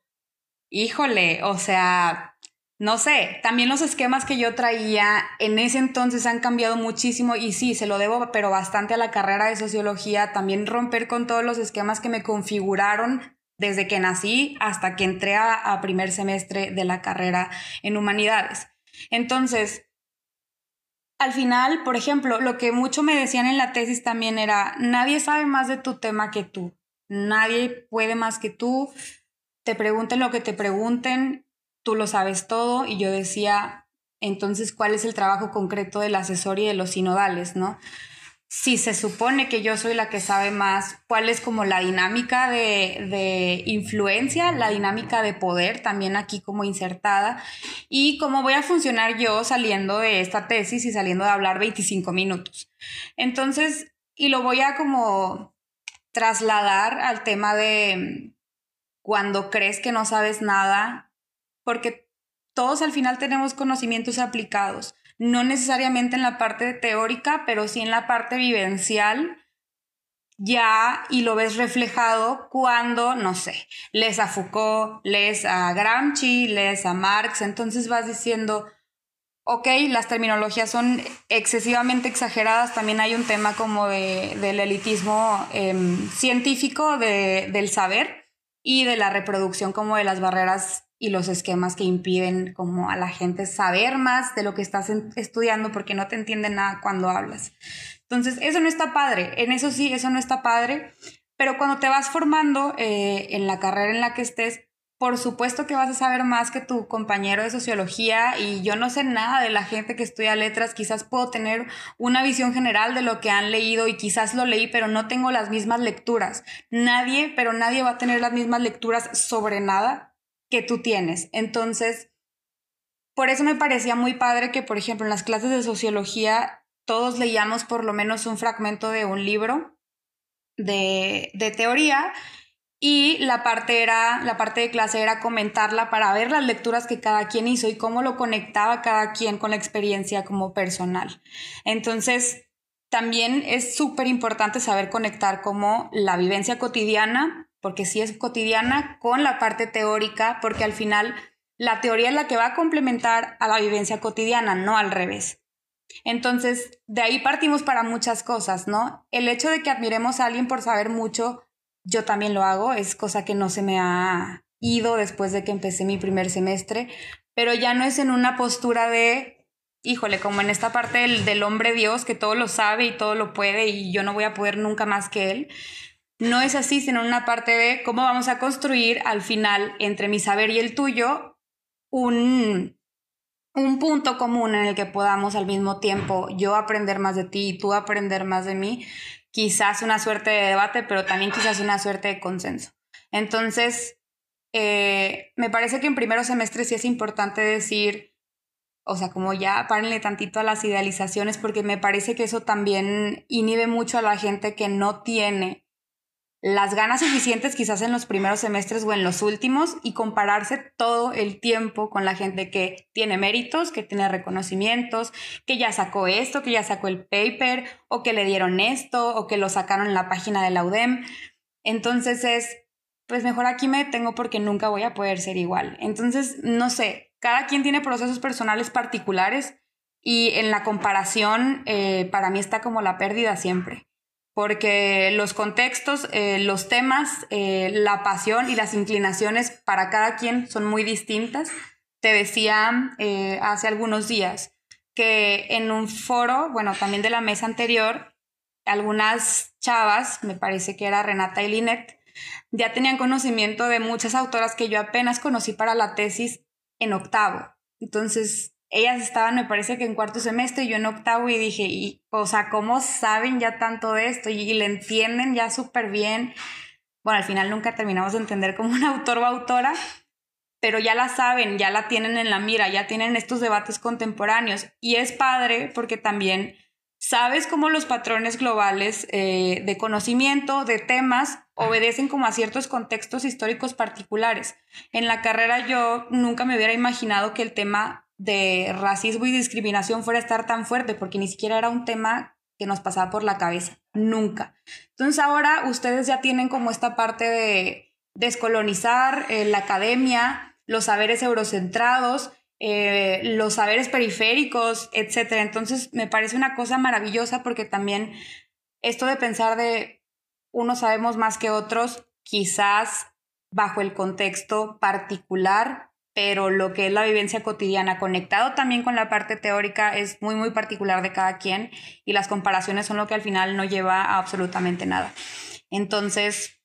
híjole, o sea, no sé, también los esquemas que yo traía en ese entonces han cambiado muchísimo y sí, se lo debo, pero bastante a la carrera de sociología, también romper con todos los esquemas que me configuraron desde que nací hasta que entré a, primer semestre de la carrera en humanidades. Entonces, al final, por ejemplo, lo que mucho me decían en la tesis también era, nadie sabe más de tu tema que tú, nadie puede más que tú, te pregunten lo que te pregunten, tú lo sabes todo y yo decía, entonces, ¿cuál es el trabajo concreto del asesor y de los sinodales, no? Si se supone que yo soy la que sabe más, ¿cuál es como la dinámica de, de influencia, la dinámica de poder también aquí como insertada y cómo voy a funcionar yo saliendo de esta tesis y saliendo de hablar 25 minutos? Entonces, y lo voy a como trasladar al tema de cuando crees que no sabes nada porque todos al final tenemos conocimientos aplicados, no necesariamente en la parte teórica, pero sí en la parte vivencial ya y lo ves reflejado cuando, no sé, lees a Foucault, lees a Gramsci, lees a Marx, entonces vas diciendo, ok, las terminologías son excesivamente exageradas, también hay un tema como de, del elitismo em, científico del saber y de la reproducción como de las barreras y los esquemas que impiden como a la gente saber más de lo que estás estudiando porque no te entienden nada cuando hablas. Entonces, eso no está padre, en eso sí, eso no está padre, pero cuando te vas formando eh, en la carrera en la que estés, por supuesto que vas a saber más que tu compañero de sociología y yo no sé nada de la gente que estudia letras, quizás puedo tener una visión general de lo que han leído y quizás lo leí, pero no tengo las mismas lecturas. Nadie, pero nadie va a tener las mismas lecturas sobre nada que tú tienes. Entonces, por eso me parecía muy padre que, por ejemplo, en las clases de sociología todos leíamos por lo menos un fragmento de un libro de, de teoría y la parte era la parte de clase era comentarla para ver las lecturas que cada quien hizo y cómo lo conectaba cada quien con la experiencia como personal. Entonces, también es súper importante saber conectar como la vivencia cotidiana, porque sí es cotidiana, con la parte teórica, porque al final la teoría es la que va a complementar a la vivencia cotidiana, no al revés. Entonces, de ahí partimos para muchas cosas, ¿no? El hecho de que admiremos a alguien por saber mucho yo también lo hago, es cosa que no se me ha ido después de que empecé mi primer semestre, pero ya no es en una postura de, híjole, como en esta parte del, hombre Dios que todo lo sabe y todo lo puede y yo no voy a poder nunca más que él. No es así, sino una parte de cómo vamos a construir al final entre mi saber y el tuyo un, un punto común en el que podamos al mismo tiempo yo aprender más de ti y tú aprender más de mí quizás una suerte de debate, pero también quizás una suerte de consenso. Entonces, eh, me parece que en primero semestre sí es importante decir, o sea, como ya párenle tantito a las idealizaciones, porque me parece que eso también inhibe mucho a la gente que no tiene las ganas suficientes quizás en los primeros semestres o en los últimos y compararse todo el tiempo con la gente que tiene méritos, que tiene reconocimientos, que ya sacó esto, que ya sacó el paper o que le dieron esto o que lo sacaron en la página de la UDEM. Entonces es, pues mejor aquí me detengo porque nunca voy a poder ser igual. Entonces, no sé, cada quien tiene procesos personales particulares y en la comparación eh, para mí está como la pérdida siempre porque los contextos, eh, los temas, eh, la pasión y las inclinaciones para cada quien son muy distintas. Te decía eh, hace algunos días que en un foro, bueno, también de la mesa anterior, algunas chavas, me parece que era Renata y Linet, ya tenían conocimiento de muchas autoras que yo apenas conocí para la tesis en octavo. Entonces, ellas estaban, me parece que en cuarto semestre, yo en octavo, y dije, y, o sea, ¿cómo saben ya tanto de esto? Y, le entienden ya súper bien. Bueno, al final nunca terminamos de entender como un autor o autora, pero ya la saben, ya la tienen en la mira, ya tienen estos debates contemporáneos. Y es padre porque también sabes cómo los patrones globales eh, de conocimiento, de temas, obedecen como a ciertos contextos históricos particulares. En la carrera yo nunca me hubiera imaginado que el tema de racismo y discriminación fuera a estar tan fuerte, porque ni siquiera era un tema que nos pasaba por la cabeza, nunca. Entonces ahora ustedes ya tienen como esta parte de descolonizar eh, la academia, los saberes eurocentrados, eh, los saberes periféricos, etc. Entonces me parece una cosa maravillosa porque también esto de pensar de unos sabemos más que otros, quizás bajo el contexto particular pero lo que es la vivencia cotidiana conectado también con la parte teórica es muy, muy particular de cada quien y las comparaciones son lo que al final no lleva a absolutamente nada. Entonces,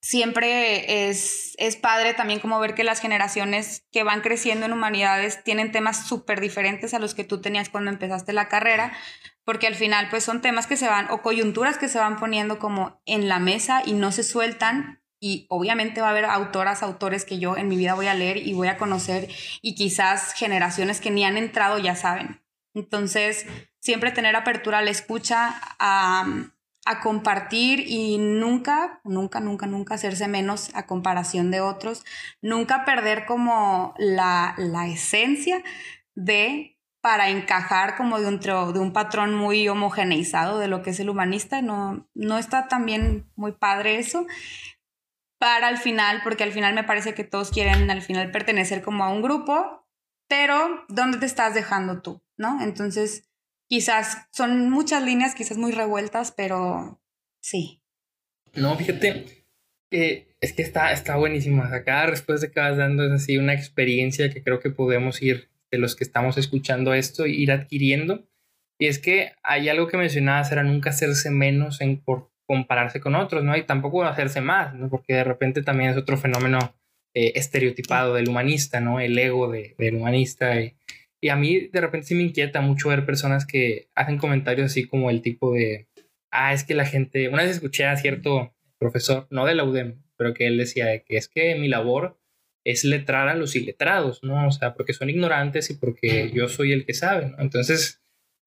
siempre es, es padre también como ver que las generaciones que van creciendo en humanidades tienen temas súper diferentes a los que tú tenías cuando empezaste la carrera, porque al final pues son temas que se van o coyunturas que se van poniendo como en la mesa y no se sueltan y obviamente va a haber autoras, autores que yo en mi vida voy a leer y voy a conocer y quizás generaciones que ni han entrado ya saben. Entonces, siempre tener apertura a la escucha, a, a compartir y nunca, nunca, nunca, nunca hacerse menos a comparación de otros, nunca perder como la, la esencia de para encajar como de un, de un patrón muy homogeneizado de lo que es el humanista. No, no está también muy padre eso. Para al final, porque al final me parece que todos quieren al final pertenecer como a un grupo, pero ¿dónde te estás dejando tú? ¿No? Entonces, quizás son muchas líneas, quizás muy revueltas, pero sí. No, fíjate, que es que está, está buenísimo. cada respuesta que vas dando es así una experiencia que creo que podemos ir de los que estamos escuchando esto, ir adquiriendo. Y es que hay algo que mencionabas, era nunca hacerse menos en, por compararse con otros, ¿no? Y tampoco hacerse más, ¿no? Porque de repente también es otro fenómeno eh, estereotipado del humanista, ¿no? El ego de, del humanista. Y, y, a mí de repente sí me inquieta mucho ver personas que hacen comentarios así como el tipo de, ah, es que la gente, una vez escuché a cierto profesor, no de la UDEM, pero que él decía que es que mi labor es letrar a los iletrados, ¿no? O sea, porque son ignorantes y porque yo soy el que sabe, ¿no? Entonces,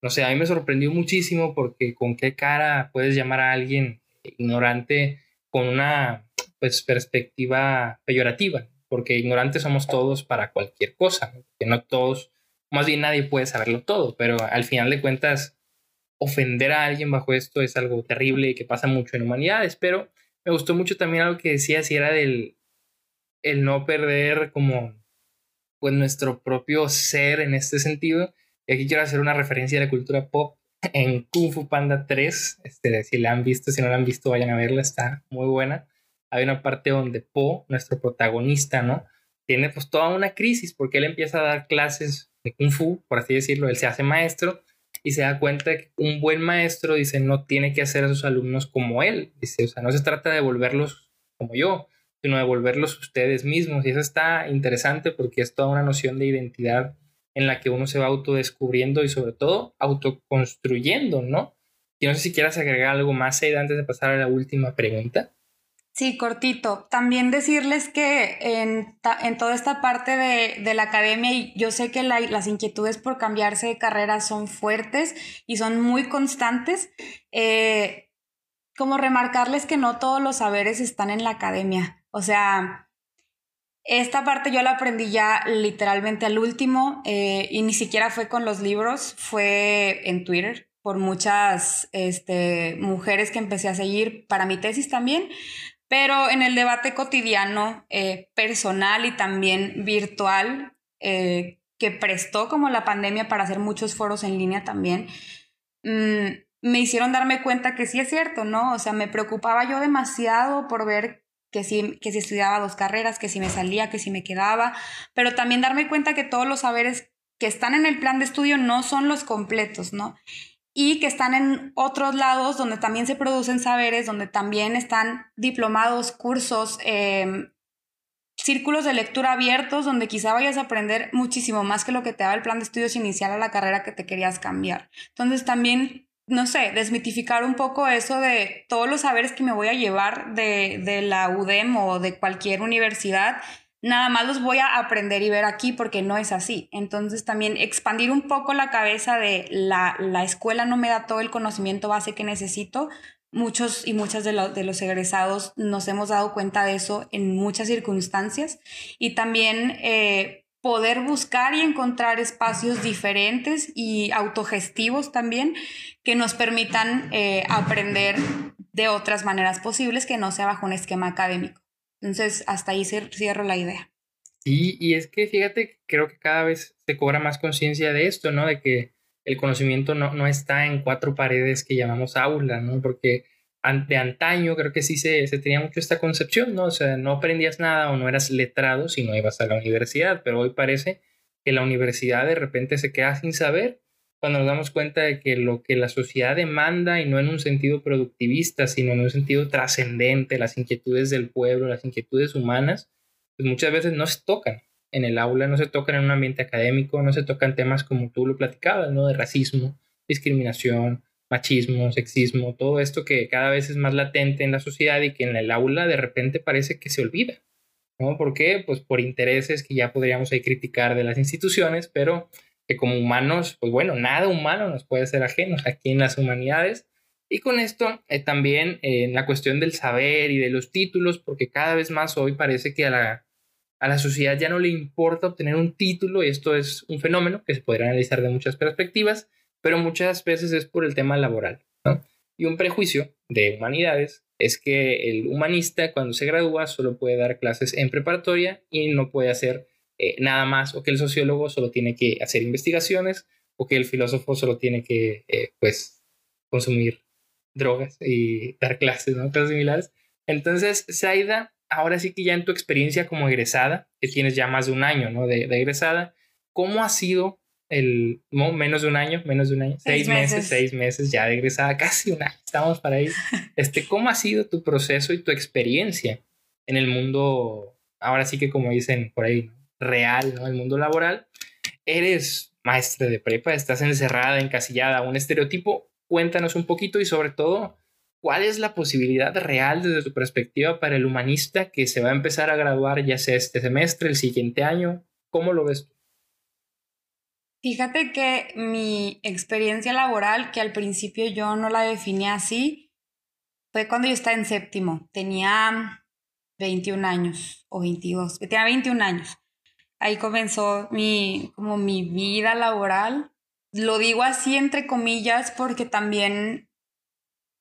no sé, a mí me sorprendió muchísimo porque con qué cara puedes llamar a alguien ignorante con una, pues, perspectiva peyorativa, porque ignorantes somos todos para cualquier cosa, que no todos, más bien nadie puede saberlo todo, pero al final de cuentas, ofender a alguien bajo esto es algo terrible y que pasa mucho en humanidades, pero me gustó mucho también algo que decía, si era del, el no perder como pues nuestro propio ser en este sentido. Y aquí quiero hacer una referencia a la cultura pop en Kung Fu Panda 3. Este, si la han visto, si no la han visto, vayan a verla, está muy buena. Hay una parte donde Po, nuestro protagonista, ¿no? Tiene pues toda una crisis porque él empieza a dar clases de Kung Fu, por así decirlo, él se hace maestro y se da cuenta que un buen maestro, dice, no tiene que hacer a sus alumnos como él, dice, o sea, no se trata de volverlos como yo, sino devolverlos ustedes mismos. Y eso está interesante porque es toda una noción de identidad en la que uno se va autodescubriendo y sobre todo autoconstruyendo, ¿no? Y no sé si quieras agregar algo más, Aida, antes de pasar a la última pregunta. Sí, cortito. También decirles que en, en toda esta parte de, de, la academia, y yo sé que las inquietudes por cambiarse de carrera son fuertes y son muy constantes, eh, como remarcarles que no todos los saberes están en la academia. O sea, esta parte yo la aprendí ya literalmente al último eh, y ni siquiera fue con los libros, fue en Twitter por muchas este, mujeres que empecé a seguir para mi tesis también, pero en el debate cotidiano, eh, personal y también virtual, eh, que prestó como la pandemia para hacer muchos foros en línea también, mm, me hicieron darme cuenta que sí es cierto, ¿no? O sea, me preocupaba yo demasiado por ver que si, que si estudiaba dos carreras, que si me salía, que si me quedaba, pero también darme cuenta que todos los saberes que están en el plan de estudio no son los completos, ¿no? Y que están en otros lados donde también se producen saberes, donde también están diplomados, cursos, em, círculos de lectura abiertos, donde quizá vayas a aprender muchísimo más que lo que te daba el plan de estudios inicial a la carrera que te querías cambiar. Entonces también no sé, desmitificar un poco eso de todos los saberes que me voy a llevar de, de, la UDEM o de cualquier universidad, nada más los voy a aprender y ver aquí porque no es así. Entonces también expandir un poco la cabeza de la, la escuela no me da todo el conocimiento base que necesito. Muchos y muchas de, de los egresados nos hemos dado cuenta de eso en muchas circunstancias y también... Eh, poder buscar y encontrar espacios diferentes y autogestivos también que nos permitan eh, aprender de otras maneras posibles que no sea bajo un esquema académico. Entonces, hasta ahí cierro la idea. Sí, y es que fíjate, creo que cada vez se cobra más conciencia de esto, ¿no? De que el conocimiento no, no está en cuatro paredes que llamamos aula, ¿no? Porque de antaño creo que sí se, se, tenía mucho esta concepción, ¿no? O sea, no aprendías nada o no eras letrado si no ibas a la universidad, pero hoy parece que la universidad de repente se queda sin saber cuando nos damos cuenta de que lo que la sociedad demanda y no en un sentido productivista, sino en un sentido trascendente, las inquietudes del pueblo, las inquietudes humanas, pues muchas veces no se tocan en el aula, no se tocan en un ambiente académico, no se tocan temas como tú lo platicabas, ¿no? De racismo, discriminación, machismo, sexismo, todo esto que cada vez es más latente en la sociedad y que en el aula de repente parece que se olvida. ¿no? ¿Por qué? Pues por intereses que ya podríamos ahí criticar de las instituciones, pero que como humanos, pues bueno, nada humano nos puede ser ajeno aquí en las humanidades. Y con esto eh, también eh, en la cuestión del saber y de los títulos, porque cada vez más hoy parece que a la, a la sociedad ya no le importa obtener un título y esto es un fenómeno que se podría analizar de muchas perspectivas, pero muchas veces es por el tema laboral. Y un prejuicio de humanidades es que el humanista cuando se gradúa solo puede dar clases en preparatoria y no puede hacer eh, nada más, o que el sociólogo solo tiene que hacer investigaciones, o que el filósofo solo tiene que, eh, pues, consumir drogas y dar clases, ¿no? Cosas similares. Entonces, Saida, ahora sí que ya en tu experiencia como egresada, que tienes ya más de un año, ¿no? De, egresada, ¿cómo ha sido el, menos de un año, menos de un año, seis, meses. seis meses ya egresada, casi un año, estamos para ahí. Este, ¿Cómo ha sido tu proceso y tu experiencia en el mundo, ahora sí que como dicen por ahí, real, ¿no? El mundo laboral. Eres maestra de prepa, estás encerrada, encasillada un estereotipo. Cuéntanos un poquito y sobre todo, ¿cuál es la posibilidad real desde tu perspectiva para el humanista que se va a empezar a graduar ya sea este semestre, el siguiente año? ¿Cómo lo ves tú? Fíjate que mi experiencia laboral, que al principio yo no la definí así, fue cuando yo estaba en séptimo. Tenía 21 años o 22. Tenía 21 años. Ahí comenzó mi, como mi vida laboral. Lo digo así entre comillas porque también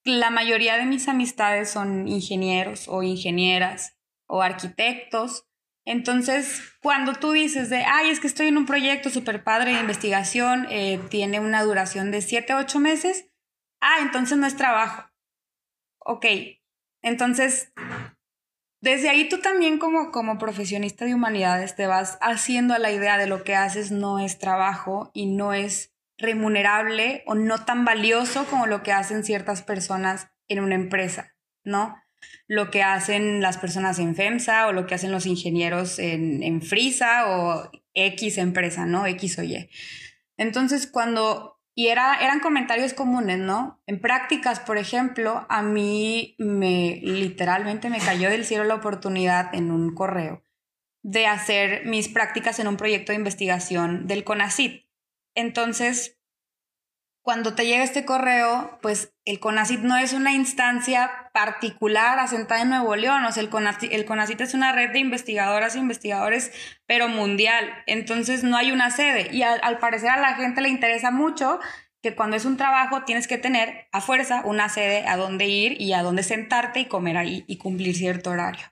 la mayoría de mis amistades son ingenieros o ingenieras o arquitectos. Entonces, cuando tú dices de, ay, es que estoy en un proyecto súper padre de investigación, eh, tiene una duración de 7, 8 meses, ah, entonces no es trabajo. Ok, entonces, desde ahí tú también como, como profesionista de humanidades te vas haciendo a la idea de lo que haces no es trabajo y no es remunerable o no tan valioso como lo que hacen ciertas personas en una empresa, ¿no? Lo que hacen las personas en FEMSA o lo que hacen los ingenieros en, en Frisa o X empresa, ¿no? X o Y. Entonces, cuando, y era, eran comentarios comunes, ¿no? En prácticas, por ejemplo, a mí me literalmente me cayó del cielo la oportunidad en un correo de hacer mis prácticas en un proyecto de investigación del CONACIT. Entonces, cuando te llega este correo, pues el CONACIT no es una instancia particular asentada en Nuevo León, o sea, el CONACIT, es una red de investigadoras e investigadores, pero mundial, entonces no hay una sede. Y al, parecer a la gente le interesa mucho que cuando es un trabajo tienes que tener a fuerza una sede a dónde ir y a dónde sentarte y comer ahí y cumplir cierto horario.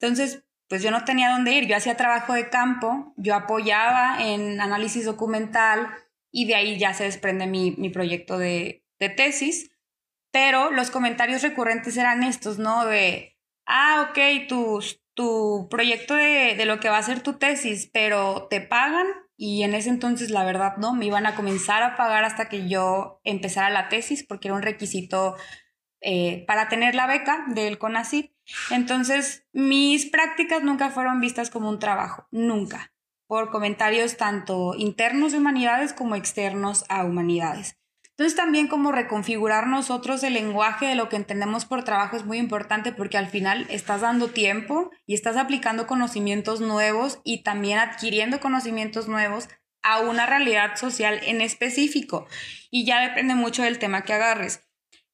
Entonces, pues yo no tenía dónde ir, yo hacía trabajo de campo, yo apoyaba en análisis documental, y de ahí ya se desprende mi, proyecto de, tesis, pero los comentarios recurrentes eran estos, ¿no? De, ah, ok, tu, tu proyecto de, de lo que va a ser tu tesis, pero te pagan y en ese entonces la verdad no, me iban a comenzar a pagar hasta que yo empezara la tesis porque era un requisito eh, para tener la beca del CONACYT. Entonces, mis prácticas nunca fueron vistas como un trabajo, nunca por comentarios tanto internos de humanidades como externos a humanidades. Entonces también como reconfigurar nosotros el lenguaje de lo que entendemos por trabajo es muy importante porque al final estás dando tiempo y estás aplicando conocimientos nuevos y también adquiriendo conocimientos nuevos a una realidad social en específico. Y ya depende mucho del tema que agarres.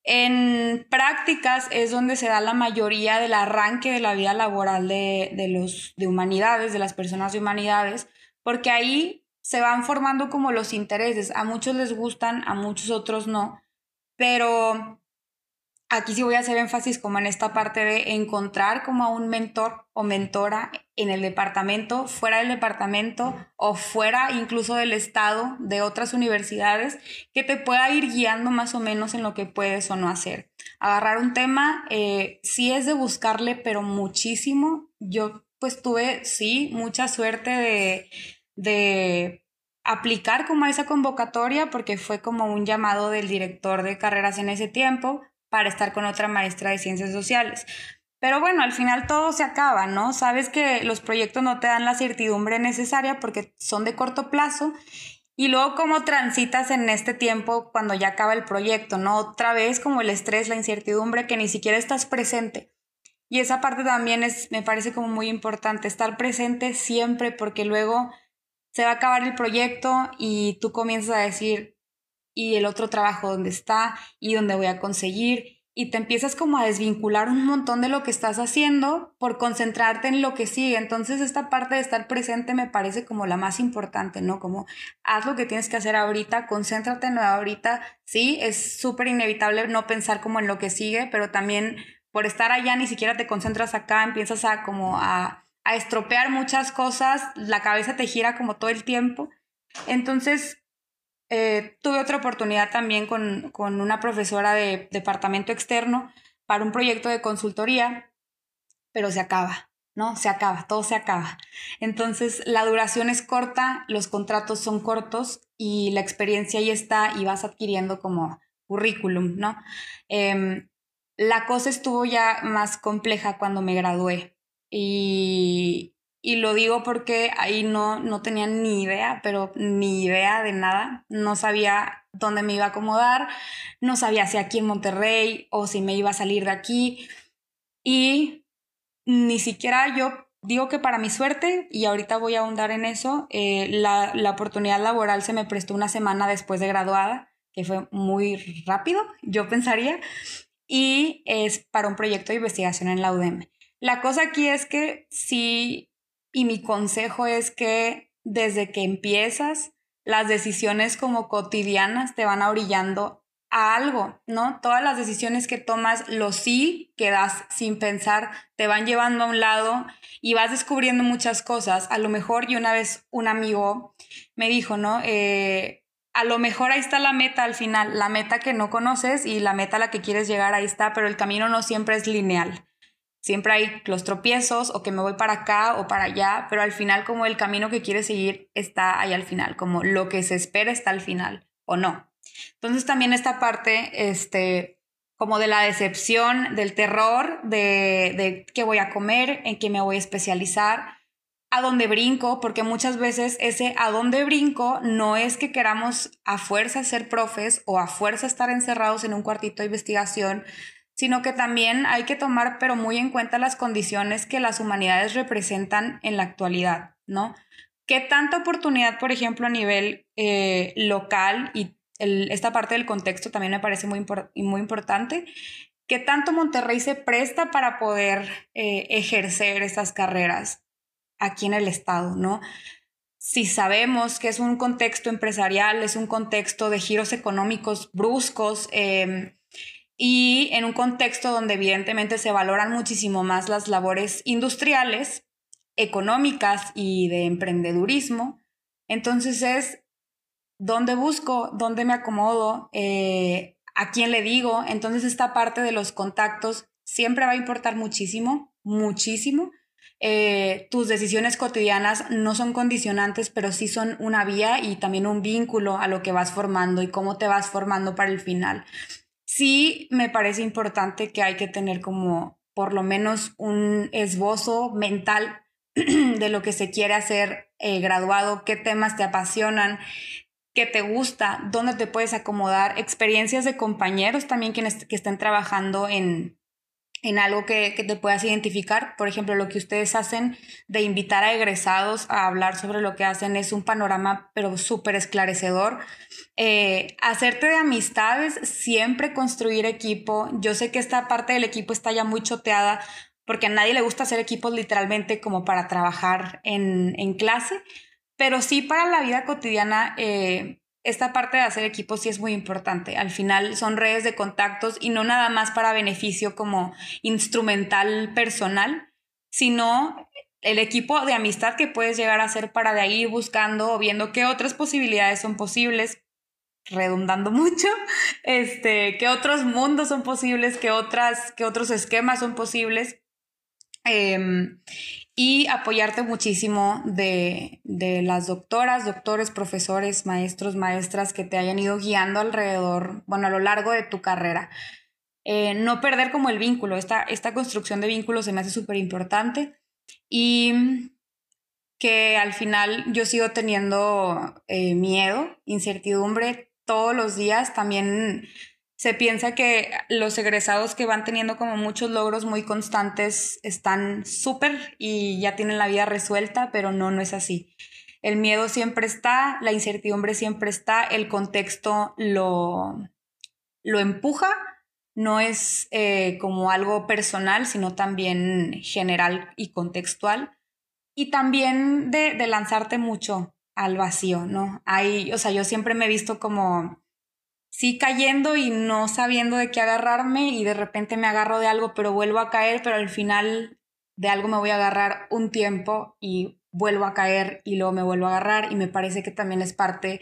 En prácticas es donde se da la mayoría del arranque de la vida laboral de, los de humanidades, de las personas de humanidades, porque ahí se van formando como los intereses. A muchos les gustan, a muchos otros no, pero aquí sí voy a hacer énfasis como en esta parte de encontrar como a un mentor o mentora en el departamento, fuera del departamento o fuera incluso del estado de otras universidades que te pueda ir guiando más o menos en lo que puedes o no hacer. Agarrar un tema eh, sí es de buscarle, pero muchísimo. Yo pues tuve, sí, mucha suerte de, de aplicar como a esa convocatoria porque fue como un llamado del director de carreras en ese tiempo para estar con otra maestra de ciencias sociales. Pero bueno, al final todo se acaba, ¿no? Sabes que los proyectos no te dan la certidumbre necesaria porque son de corto plazo y luego cómo transitas en este tiempo cuando ya acaba el proyecto, ¿no? Otra vez como el estrés, la incertidumbre, que ni siquiera estás presente. Y esa parte también es, me parece como muy importante, estar presente siempre porque luego se va a acabar el proyecto y tú comienzas a decir, y el otro trabajo dónde está y dónde voy a conseguir y te empiezas como a desvincular un montón de lo que estás haciendo por concentrarte en lo que sigue. Entonces esta parte de estar presente me parece como la más importante, ¿no? Como haz lo que tienes que hacer ahorita, concéntrate en lo de ahorita. Sí, es súper inevitable no pensar como en lo que sigue, pero también por estar allá ni siquiera te concentras acá, empiezas a como a, a estropear muchas cosas, la cabeza te gira como todo el tiempo. Entonces, eh, tuve otra oportunidad también con, con una profesora de departamento externo para un proyecto de consultoría, pero se acaba, ¿no? Se acaba, todo se acaba. Entonces, la duración es corta, los contratos son cortos y la experiencia ahí está y vas adquiriendo como currículum, ¿no? Em, la cosa estuvo ya más compleja cuando me gradué y, y lo digo porque ahí no, no tenía ni idea, pero ni idea de nada. No sabía dónde me iba a acomodar, no sabía si aquí en Monterrey o si me iba a salir de aquí. Y ni siquiera yo digo que para mi suerte, y ahorita voy a ahondar en eso, eh, la, la oportunidad laboral se me prestó una semana después de graduada, que fue muy rápido, yo pensaría, y es para un proyecto de investigación en la UDEM. La cosa aquí es que si y mi consejo es que desde que empiezas, las decisiones como cotidianas te van orillando a algo, ¿no? Todas las decisiones que tomas, los sí que das sin pensar, te van llevando a un lado y vas descubriendo muchas cosas. A lo mejor, y una vez un amigo me dijo, ¿no? Eh, a lo mejor ahí está la meta al final, la meta que no conoces y la meta a la que quieres llegar, ahí está, pero el camino no siempre es lineal. Siempre hay los tropiezos o que me voy para acá o para allá, pero al final como el camino que quieres seguir está ahí al final, como lo que se espera está al final o no. Entonces también esta parte, este, como de la decepción, del terror, de, de qué voy a comer, en qué me voy a especializar, a dónde brinco, porque muchas veces ese a dónde brinco no es que queramos a fuerza ser profes o a fuerza estar encerrados en un cuartito de investigación, sino que también hay que tomar pero muy en cuenta las condiciones que las humanidades representan en la actualidad, ¿no? ¿Qué tanta oportunidad, por ejemplo, a nivel eh, local y esta parte del contexto también me parece muy, muy importante? ¿Qué tanto Monterrey se presta para poder eh, ejercer estas carreras aquí en el estado, ¿no? Si sabemos que es un contexto empresarial, es un contexto de giros económicos bruscos, eh, y en un contexto donde evidentemente se valoran muchísimo más las labores industriales, económicas y de emprendedurismo. Entonces es dónde busco, dónde me acomodo, eh, a quién le digo. Entonces esta parte de los contactos siempre va a importar muchísimo, muchísimo. Eh, tus decisiones cotidianas no son condicionantes, pero sí son una vía y también un vínculo a lo que vas formando y cómo te vas formando para el final sí me parece importante que hay que tener como por lo menos un esbozo mental de lo que se quiere hacer eh, graduado, qué temas te apasionan, qué te gusta, dónde te puedes acomodar, experiencias de compañeros también que estén trabajando en, en algo que, que, te puedas identificar. Por ejemplo, lo que ustedes hacen de invitar a egresados a hablar sobre lo que hacen es un panorama, pero súper esclarecedor. Eh, hacerte de amistades, siempre construir equipo. Yo sé que esta parte del equipo está ya muy choteada porque a nadie le gusta hacer equipos literalmente como para trabajar en, en clase, pero sí para la vida cotidiana. Eh, esta parte de hacer equipos sí es muy importante. Al final son redes de contactos y no nada más para beneficio como instrumental personal, sino el equipo de amistad que puedes llegar a ser para de ahí buscando o viendo qué otras posibilidades son posibles, redundando mucho, este, qué otros mundos son posibles, qué, otras, qué otros esquemas son posibles. Em, y apoyarte muchísimo de, las doctoras, doctores, profesores, maestros, maestras que te hayan ido guiando alrededor, bueno, a lo largo de tu carrera. Eh, no perder como el vínculo, esta, esta construcción de vínculos se me hace súper importante y que al final yo sigo teniendo eh, miedo, incertidumbre todos los días, también se piensa que los egresados que van teniendo como muchos logros muy constantes están súper y ya tienen la vida resuelta, pero no, no es así. El miedo siempre está, la incertidumbre siempre está, el contexto lo, lo empuja, no es eh, como algo personal, sino también general y contextual. Y también de, de, lanzarte mucho al vacío, ¿no? Hay, o sea, yo siempre me he visto como, sí cayendo y no sabiendo de qué agarrarme y de repente me agarro de algo, pero vuelvo a caer, pero al final de algo me voy a agarrar un tiempo y vuelvo a caer y luego me vuelvo a agarrar y me parece que también es parte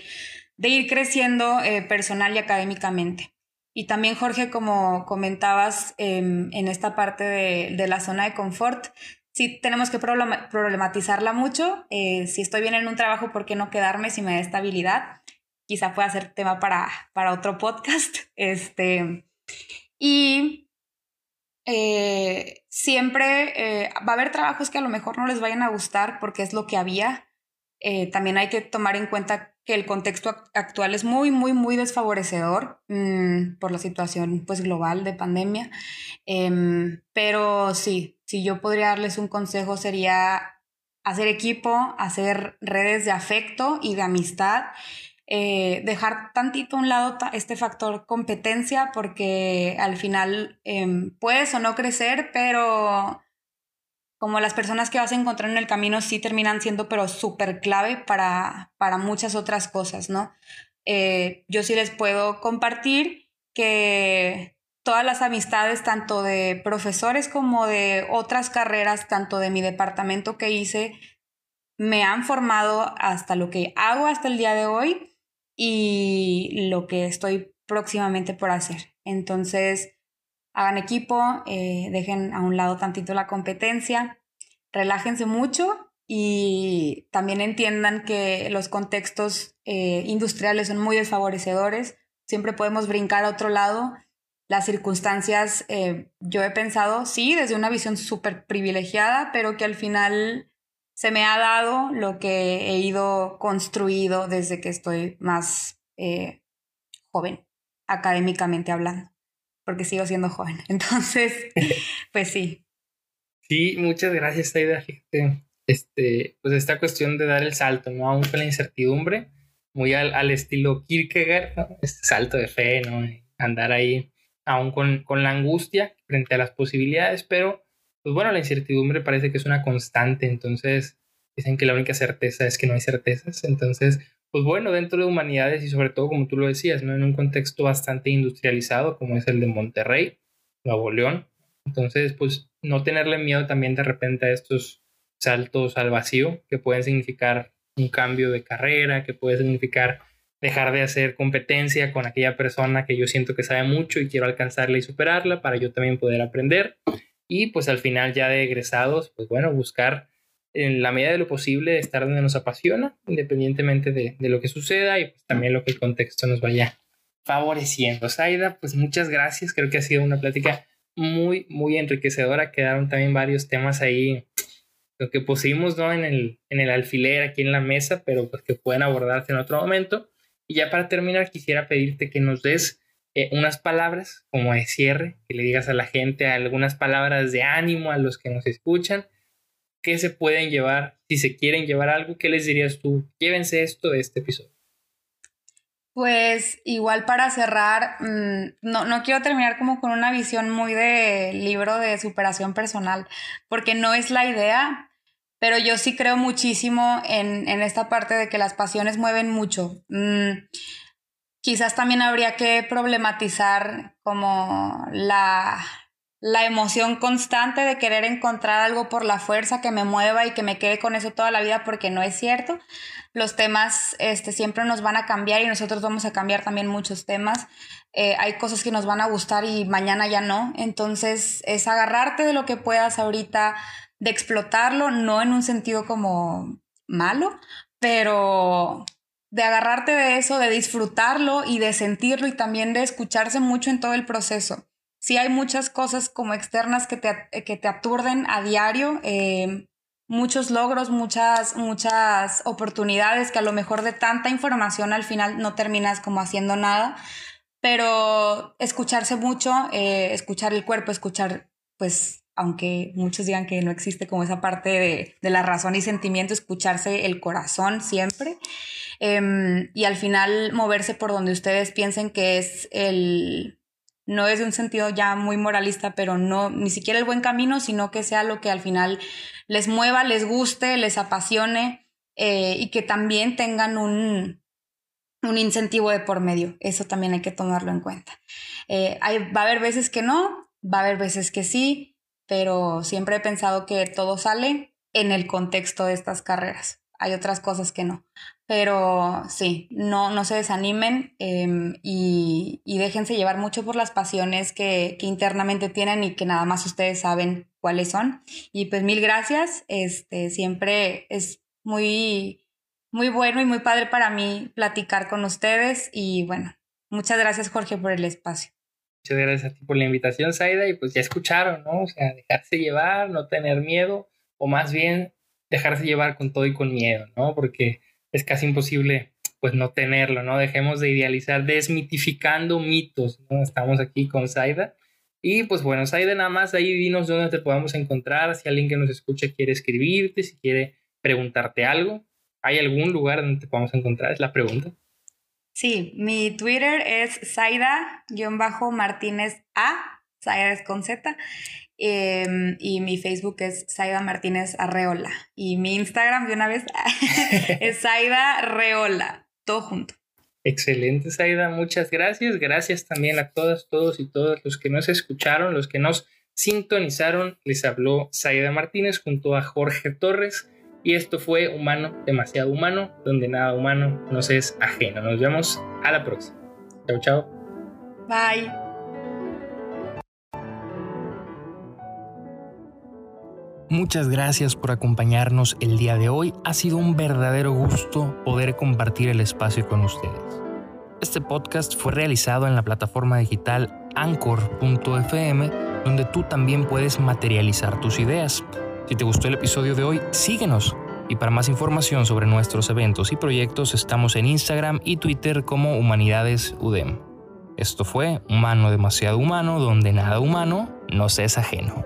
de ir creciendo eh, personal y académicamente. Y también, Jorge, como comentabas em, en esta parte de, la zona de confort, sí tenemos que problematizarla mucho. Eh, si estoy bien en un trabajo, ¿por qué no quedarme si me da estabilidad? Quizá pueda ser tema para, para otro podcast. Este, y eh, siempre eh, va a haber trabajos que a lo mejor no les vayan a gustar porque es lo que había. también hay que tomar en cuenta que el contexto actual es muy, muy, muy desfavorecedor mm, por la situación pues, global de pandemia. Em, pero sí, si yo podría darles un consejo sería hacer equipo, hacer redes de afecto y de amistad. Eh, dejar tantito a un lado este factor competencia porque al final em, puedes o no crecer, pero como las personas que vas a encontrar en el camino sí terminan siendo pero súper clave para, para muchas otras cosas, ¿no? Eh, yo sí les puedo compartir que todas las amistades, tanto de profesores como de otras carreras, tanto de mi departamento que hice, me han formado hasta lo que hago hasta el día de hoy y lo que estoy próximamente por hacer. Entonces, hagan equipo, eh, dejen a un lado tantito la competencia, relájense mucho y también entiendan que los contextos eh, industriales son muy desfavorecedores, siempre podemos brincar a otro lado. Las circunstancias, eh, yo he pensado, sí, desde una visión súper privilegiada, pero que al final se me ha dado lo que he ido construido desde que estoy más joven, académicamente hablando porque sigo siendo joven. Entonces, pues sí. Sí, muchas gracias, Aida. este, pues esta cuestión de dar el salto, ¿no? Aún con la incertidumbre, muy al, estilo Kierkegaard, este salto de fe, ¿no? Andar ahí aún con, con la angustia frente a las posibilidades, pero pues bueno, la incertidumbre parece que es una constante, entonces dicen que la única certeza es que no hay certezas, entonces pues bueno, dentro de humanidades y sobre todo, como tú lo decías, ¿no? en un contexto bastante industrializado como es el de Monterrey, Nuevo León. Entonces, pues no tenerle miedo también de repente a estos saltos al vacío que pueden significar un cambio de carrera, que puede significar dejar de hacer competencia con aquella persona que yo siento que sabe mucho y quiero alcanzarla y superarla para yo también poder aprender. Y pues al final ya de egresados, pues bueno, buscar en la medida de lo posible estar donde nos apasiona, independientemente de, lo que suceda y pues también lo que el contexto nos vaya favoreciendo. Saida, pues muchas gracias, creo que ha sido una plática muy, muy enriquecedora, quedaron también varios temas ahí lo que pusimos ¿no? en, el, en el alfiler aquí en la mesa, pero pues que pueden abordarse en otro momento. Y ya para terminar, quisiera pedirte que nos des eh, unas palabras como de cierre, que le digas a la gente algunas palabras de ánimo a los que nos escuchan ¿qué se pueden llevar? Si se quieren llevar algo, ¿qué les dirías tú? Llévense esto de este episodio. Pues igual para cerrar, mm, no, no quiero terminar como con una visión muy de libro de superación personal, porque no es la idea, pero yo sí creo muchísimo en, esta parte de que las pasiones mueven mucho. Mm, quizás también habría que problematizar como la, la emoción constante de querer encontrar algo por la fuerza que me mueva y que me quede con eso toda la vida porque no es cierto. Los temas este, siempre nos van a cambiar y nosotros vamos a cambiar también muchos temas. Eh, hay cosas que nos van a gustar y mañana ya no. Entonces es agarrarte de lo que puedas ahorita, de explotarlo, no en un sentido como malo, pero de agarrarte de eso, de disfrutarlo y de sentirlo y también de escucharse mucho en todo el proceso. Sí hay muchas cosas como externas que te, que te aturden a diario, eh, muchos logros, muchas, muchas oportunidades que a lo mejor de tanta información al final no terminas como haciendo nada, pero escucharse mucho, eh, escuchar el cuerpo, escuchar pues aunque muchos digan que no existe como esa parte de, de la razón y sentimiento, escucharse el corazón siempre. Em, y al final moverse por donde ustedes piensen que es el, no es de un sentido ya muy moralista, pero no ni siquiera el buen camino, sino que sea lo que al final les mueva, les guste, les apasione eh, y que también tengan un, un incentivo de por medio. Eso también hay que tomarlo en cuenta. Eh, va a haber veces que no, va a haber veces que sí, pero siempre he pensado que todo sale en el contexto de estas carreras. Hay otras cosas que no. Pero sí, no, no se desanimen em, y, y, déjense llevar mucho por las pasiones que, que, internamente tienen y que nada más ustedes saben cuáles son. Y pues mil gracias. Este, siempre es muy muy bueno y muy padre para mí platicar con ustedes y bueno, muchas gracias Jorge por el espacio. Muchas gracias a ti por la invitación, Saida, y pues ya escucharon, ¿no? O sea, dejarse llevar, no tener miedo, o más bien dejarse llevar con todo y con miedo, ¿no? Porque es casi imposible, pues, no tenerlo, ¿no? Dejemos de idealizar, desmitificando mitos, ¿no? Estamos aquí con Saida. Y pues bueno, Saida, nada más ahí dinos dónde te podamos encontrar, si alguien que nos escucha quiere escribirte, si quiere preguntarte algo. ¿Hay algún lugar donde te podamos encontrar? Es la pregunta. Sí, mi Twitter es Saida-Martínez A, Saida es con Z, em, y mi Facebook es Saida Martínez Arreola. Y mi Instagram, de una vez, es Saida Reola, todo junto. Excelente, Saida, muchas gracias. Gracias también a todas, todos y todas los que nos escucharon, los que nos sintonizaron. Les habló Saida Martínez junto a Jorge Torres. Y esto fue Humano, demasiado humano, donde nada humano nos es ajeno. Nos vemos a la próxima. Chao, chao. Bye. Muchas gracias por acompañarnos el día de hoy. Ha sido un verdadero gusto poder compartir el espacio con ustedes. Este podcast fue realizado en la plataforma digital anchor.fm, donde tú también puedes materializar tus ideas. Si te gustó el episodio de hoy, síguenos. Y para más información sobre nuestros eventos y proyectos, estamos en Instagram y Twitter como Humanidades UDEM. Esto fue Humano demasiado humano, donde nada humano nos es ajeno.